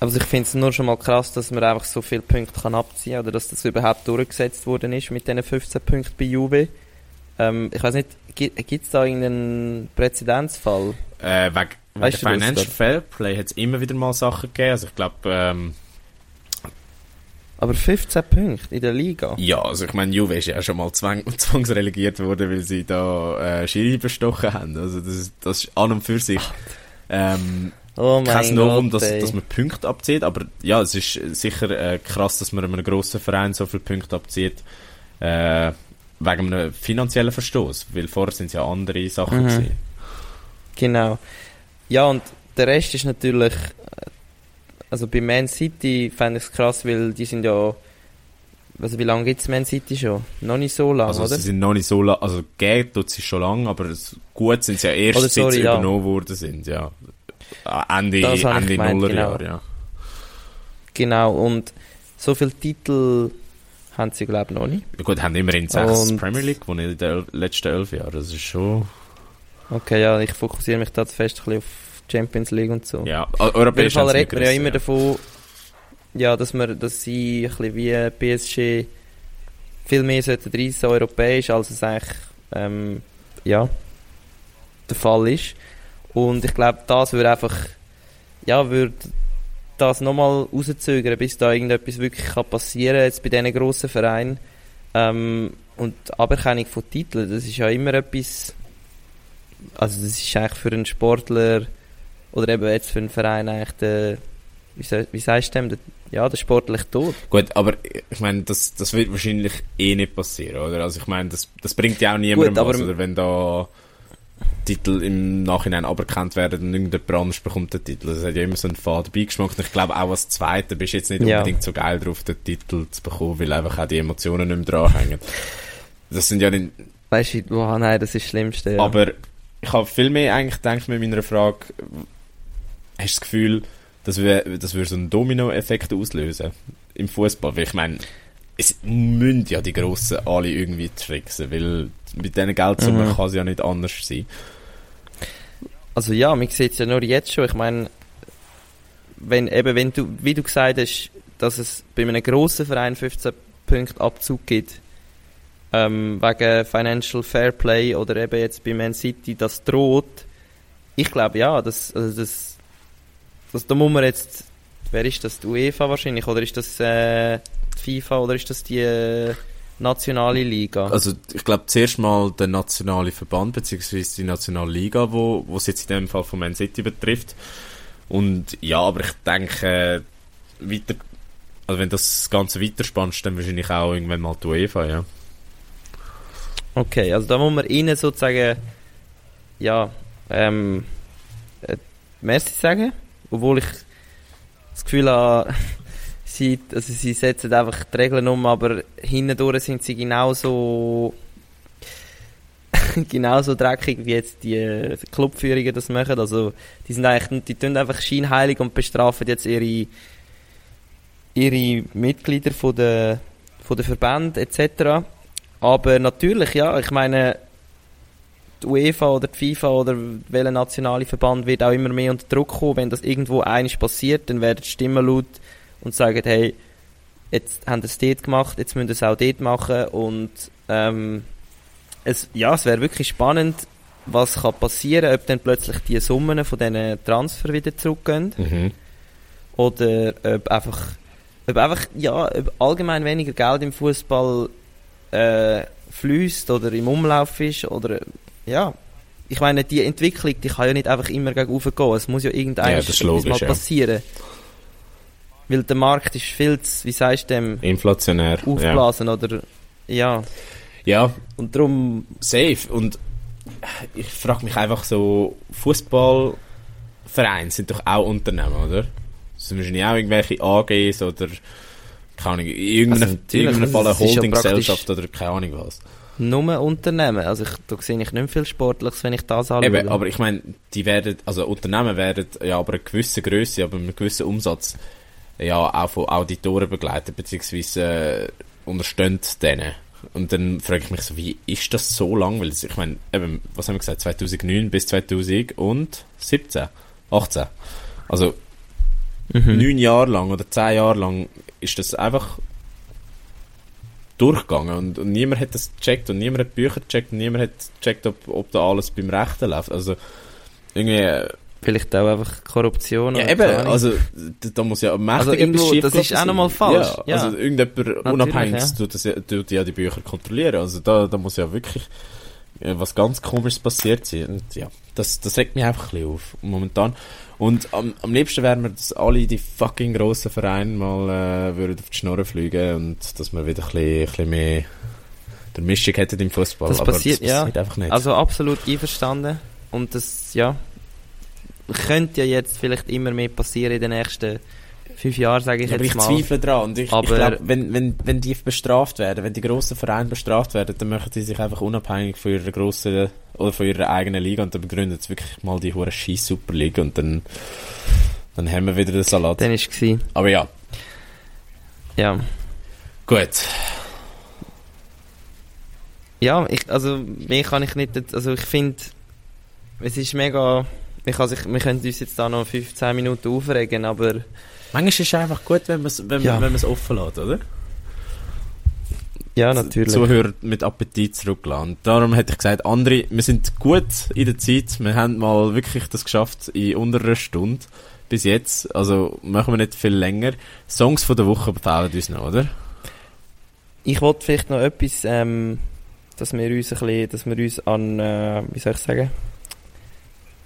Also ich finde es nur schon mal krass, dass man einfach so viele Punkte kann abziehen kann oder dass das überhaupt durchgesetzt worden ist mit diesen 15 Punkten bei Juve. Ähm, ich weiß nicht, gibt es da irgendeinen Präzedenzfall? Äh, wegen, wegen Weißt du Financial grad? Fair Play hat es immer wieder mal Sachen gegeben. Also ich glaube, ähm, Aber 15 Punkte in der Liga? Ja, also ich meine, Juve ist ja schon mal zwang zwangsrelegiert worden, weil sie da äh, Schiri bestochen haben. Also das, ist- das ist an und für sich ähm, Oh kein Novum, dass, dass man Punkte abzieht. Aber ja, es ist sicher äh, krass, dass man einem grossen Verein so viele Punkte abzieht. Äh, wegen einem finanziellen Verstoß. Weil vorher sind es ja andere Sachen Mhm. gewesen. Genau. Ja, und der Rest ist natürlich. Also bei Man City fände ich es krass, weil die sind ja. Also wie lange gibt es Man City schon? Noch nicht so lange, Also oder? sie sind noch nicht so lang, also geht tut sie schon lang, aber gut sind sie ja erst Oder seit sie ja. übernommen worden sind, ja. Äh, Ende, Das Ende gemeint, Nullerjahr, genau. ja. Genau, und so viele Titel haben sie, glaube ich, noch nicht. Ja, gut, haben immerhin sechs Und- Premier League gewonnen in den letzten elf Jahren. Das ist schon. Okay, ja, ich fokussiere mich da fest ein bisschen auf Champions League und so. Ja, Auf jeden europäisch Fall redet man ja immer gerissen, davon, ja, dass, man, dass sie ein bisschen wie PSG viel mehr sollten reissen europäisch, als es eigentlich ähm, ja, der Fall ist. Und ich glaube, das würde einfach, ja, würde das nochmal rauszögern, bis da irgendetwas wirklich kann passieren jetzt bei diesen grossen Vereinen. Ähm, und die Aberkennung von Titeln, das ist ja immer etwas, also das ist eigentlich für einen Sportler oder eben jetzt für einen Verein eigentlich der, wie, soll, wie sagst du dem, der ja, der sportlich tot. Gut, aber ich meine, das, das wird wahrscheinlich eh nicht passieren, oder? Also ich meine, das, das bringt ja auch niemandem Gut, was, oder? Wenn da Titel im Nachhinein aberkannt werden und irgendjemand anderes bekommt den Titel. Das hat ja immer so einen faden Beigeschmack. Und ich glaube, auch als Zweiter bist du jetzt nicht Ja. unbedingt so geil drauf, den Titel zu bekommen, weil einfach auch die Emotionen nicht mehr dranhängen. Das sind ja nicht, Weißt du, wow, nein, das ist das Schlimmste. Ja. aber ich habe viel mehr eigentlich gedacht mit meiner Frage, hast du das Gefühl, dass wir, dass wir so einen Domino-Effekt auslösen im Fußball? Weil ich meine, es müssen ja die Grossen alle irgendwie tricksen, weil mit diesen Geldsummen Mhm. kann es ja nicht anders sein. Also ja, man sieht es ja nur jetzt schon. Ich meine, wenn eben, wenn du, wie du gesagt hast, dass es bei einem grossen Verein 15 Punkte Abzug gibt, ähm, wegen Financial Fair Play oder eben jetzt bei Man City, das droht. Ich glaube ja, das, also das, das, da muss man jetzt, wer ist das, die UEFA wahrscheinlich, oder ist das äh, die FIFA oder ist das die äh, nationale Liga? Also ich glaube zuerst mal der nationale Verband beziehungsweise die nationale Liga, wo es jetzt in dem Fall von Man City betrifft. Und ja, aber ich denke weiter, also wenn das Ganze weiterspannst, dann wahrscheinlich auch irgendwann mal die UEFA, ja. Okay, also da muss man ihnen sozusagen, ja, ähm, äh, Merci sagen, obwohl ich das Gefühl habe, sie, also sie setzen einfach die Regeln um, aber hindurch sind sie genauso, genauso dreckig wie jetzt die äh, Clubführungen das machen. Also die sind eigentlich, die tun einfach scheinheilig und bestrafen jetzt ihre, ihre Mitglieder von der, von der Verbände etc. Aber natürlich, ja, ich meine, die UEFA oder die FIFA oder welcher nationale Verband wird auch immer mehr unter Druck kommen. Wenn das irgendwo einiges passiert, dann werden die Stimmen laut und sagen, hey, jetzt haben sie es dort gemacht, jetzt müssen sie es auch dort machen. Und ähm, es, ja, es wäre wirklich spannend, was kann passieren, ob dann plötzlich die Summen von diesen Transfer wieder zurückgehen Mhm. oder ob einfach, ob einfach ja, ob allgemein weniger Geld im Fußball äh, fließt oder im Umlauf ist oder ja. Ich meine, die Entwicklung, die kann ja nicht einfach immer gegen gehen. Es muss ja irgendein Ja, mal ja. passieren. Weil der Markt ist viel zu, wie sagst du dem, Inflationär. Ja. aufblasen oder ja. ja, Und darum, safe. Und ich frage mich einfach so, Fußballvereine sind doch auch Unternehmen, oder? Das sind wahrscheinlich auch irgendwelche AGs oder keine Ahnung, in irgendeinem, Also natürlich, irgendeinem Fall eine das ist ja Holdinggesellschaft oder keine Ahnung was. Nur Unternehmen. Also ich, da sehe ich nicht viel Sportliches, wenn ich das anschaue. Eben, aber ich meine, die werden, also Unternehmen werden ja aber eine gewisse Größe, aber einen gewissen Umsatz ja auch von Auditoren begleitet, beziehungsweise äh, unterstehen denen. Und dann frage ich mich so, wie ist das so lang? Weil ich meine, eben, was haben wir gesagt, 2009 bis 2017, 18. Also Mhm. neun Jahre lang oder zehn Jahre lang ist das einfach durchgegangen und, und niemand hat das gecheckt und niemand hat Bücher gecheckt und niemand hat gecheckt, ob, ob da alles beim Rechten läuft. Also irgendwie, äh, Vielleicht auch einfach Korruption. ja oder eben, also da, da muss ja mächtig Also irgendwo, das ist auch nochmal falsch, Ja, ja. also irgendjemand Unabhängiges ja. tut, das, ja- tut ja die Bücher kontrollieren. Also da, da muss ja wirklich äh, was ganz komisches passiert sein. Und ja, das, das regt mich einfach ein bisschen auf momentan. Und am, am liebsten wären wir, dass alle die fucking grossen Vereine mal äh, würden auf die Schnurren fliegen und dass wir wieder ein bisschen, ein bisschen mehr der Mischung hätten im Fußball. Das passiert, das ja. passiert einfach nicht. Also absolut einverstanden. Und das, ja, könnte ja jetzt vielleicht immer mehr passieren in den nächsten fünf Jahren, sage ich Ja, aber jetzt ich mal. zweifle dran. Und ich, ich Aber- glaube, wenn, wenn, wenn die bestraft werden, wenn die grossen Vereine bestraft werden, dann machen die sich einfach unabhängig von ihrer grossen oder von ihrer eigenen Liga und dann begründet es wirklich mal die hure scheiß Superliga und dann, dann haben wir wieder den Salat. Dann ist es Aber ja, ja. gut. Ja, ich, also, mehr kann ich nicht, also ich finde, es ist mega, ich kann sich, wir können uns jetzt da noch 15 Minuten aufregen, aber Manchmal ist es einfach gut, wenn man es wenn, Ja. wenn man es offen lässt, oder? ja, natürlich. Zuhörer mit Appetit zurücklassen. Und Darum hätte ich gesagt, André, wir sind gut in der Zeit. Wir haben mal wirklich das geschafft in unter einer Stunde. Bis jetzt. Also machen wir nicht viel länger. Songs von der Woche befehlen uns noch, oder? Ich wollte vielleicht noch etwas, ähm, dass wir uns ein bisschen, dass wir uns an, äh, wie soll ich sagen,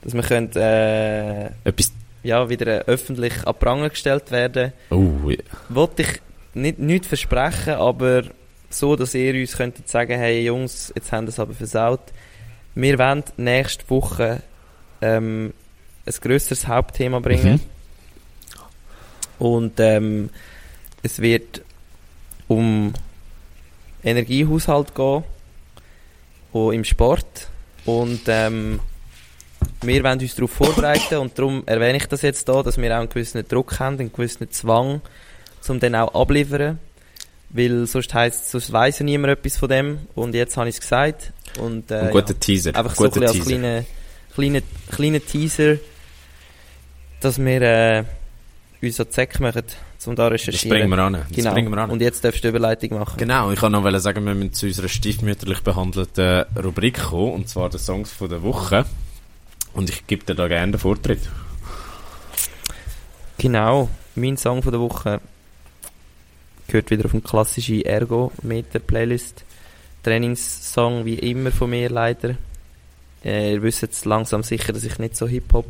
dass wir können, äh, Etwas ja, wieder öffentlich an Pranger gestellt werden. Oh, ja. Wollte ich nicht, nicht versprechen, aber so, dass ihr uns könntet sagen, hey Jungs, jetzt haben wir es aber versaut. Wir wollen nächste Woche ähm, ein grösseres Hauptthema bringen. Mhm. Und ähm, es wird um Energiehaushalt gehen, auch im Sport. Und ähm, wir wollen uns darauf vorbereiten und darum erwähne ich das jetzt hier, dass wir auch einen gewissen Druck haben, einen gewissen Zwang, um dann auch abliefern. Weil sonst heisst sonst weiss ja niemand etwas von dem. Und jetzt habe ich es gesagt. Und, äh, Ein guter Teaser. ja, einfach so ein guter als kleiner, kleiner, kleiner Teaser, dass wir äh, uns an die Säcke machen, um da Das recherchieren. bringen wir an. Das Genau. bringen wir an. Und jetzt darfst du die Überleitung machen. Genau, ich kann noch sagen, wir müssen zu unserer stiefmütterlich behandelten Rubrik kommen, und zwar den Songs von der Woche. Und ich gebe dir da gerne den Vortritt. Genau, mein Song von der Woche gehört wieder auf eine klassische Ergo-Meter-Playlist. Trainingssong wie immer von mir leider. Äh, ihr wisst jetzt langsam sicher, dass ich nicht so Hip-Hop...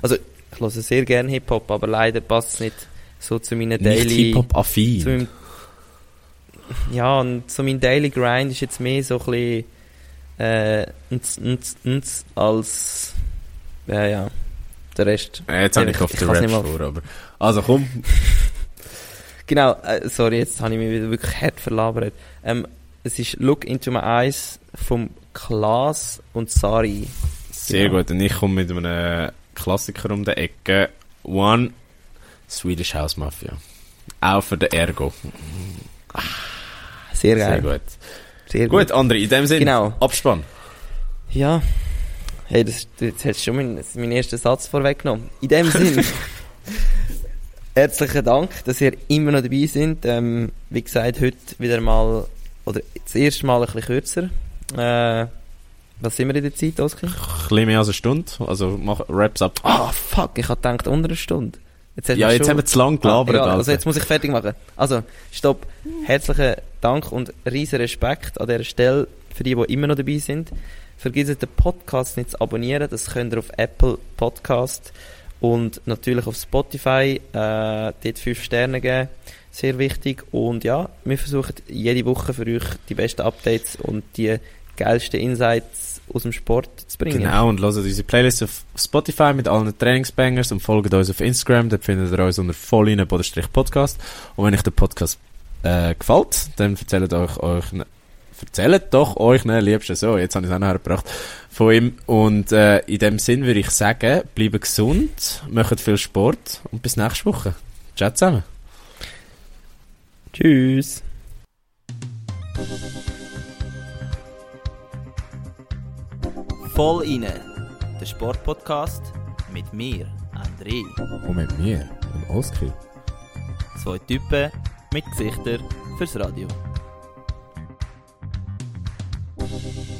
Also, ich höre sehr gerne Hip-Hop, aber leider passt es nicht so zu meinen Nicht Daily... Hip-Hop-affin. zu meinem, ja, und so mein Daily Grind ist jetzt mehr so ein bisschen äh, als ja, ja, der Rest. Äh, jetzt habe ich auf den mal- vor, aber... Also komm, Genau, äh, sorry, jetzt habe ich mich wieder wirklich hart verlabert. Ähm, es ist Look Into My Eyes vom Klaas und Sari. sehr Genau. gut. Und ich komme mit einem Klassiker um die Ecke. One, Swedish House Mafia. Auch für den Ergo. Sehr Sehr geil. gut. Sehr gut. Gut, André, in dem Sinne, Genau. Abspann. Ja. Hey, das, jetzt hättest du schon meinen, meinen ersten Satz vorweggenommen. In dem Sinn, herzlichen Dank, dass ihr immer noch dabei seid. Ähm, wie gesagt, heute wieder mal, oder das erste Mal ein bisschen kürzer. Äh, was sind wir in der Zeit, Oskar? Ein bisschen mehr als eine Stunde. Also mach Raps ab. Ah, fuck, ich hab gedacht, unter einer Stunde. Jetzt Ja, jetzt schon- haben wir zu lang gelabert. Ah, egal, also jetzt muss ich fertig machen. Also, stopp. Herzlichen Dank und riesen Respekt an dieser Stelle für die, die immer noch dabei sind. Vergesst den Podcast nicht zu abonnieren. Das könnt ihr auf Apple Podcast und natürlich auf Spotify. Äh, dort 5 Sterne geben. Sehr wichtig. Und ja, wir versuchen jede Woche für euch die besten Updates und die geilsten Insights aus dem Sport zu bringen. Genau, und hört unsere Playlist auf Spotify mit allen Trainingsbangers und folgt uns auf Instagram, dort findet ihr uns unter vollinen-podcast. Und wenn euch der Podcast äh, gefällt, dann erzählt euch, euch erzählt doch euch ne Liebsten so, jetzt habe ich es auch noch hergebracht, von ihm. Und äh, in dem Sinn würde ich sagen, bleibt gesund, macht viel Sport und bis nächste Woche. Ciao zusammen. Tschüss. Voll inne, der Sportpodcast mit mir, André. Und mit mir, dem Oskar. Zwei Typen mit Gesichtern fürs Radio. Thank you.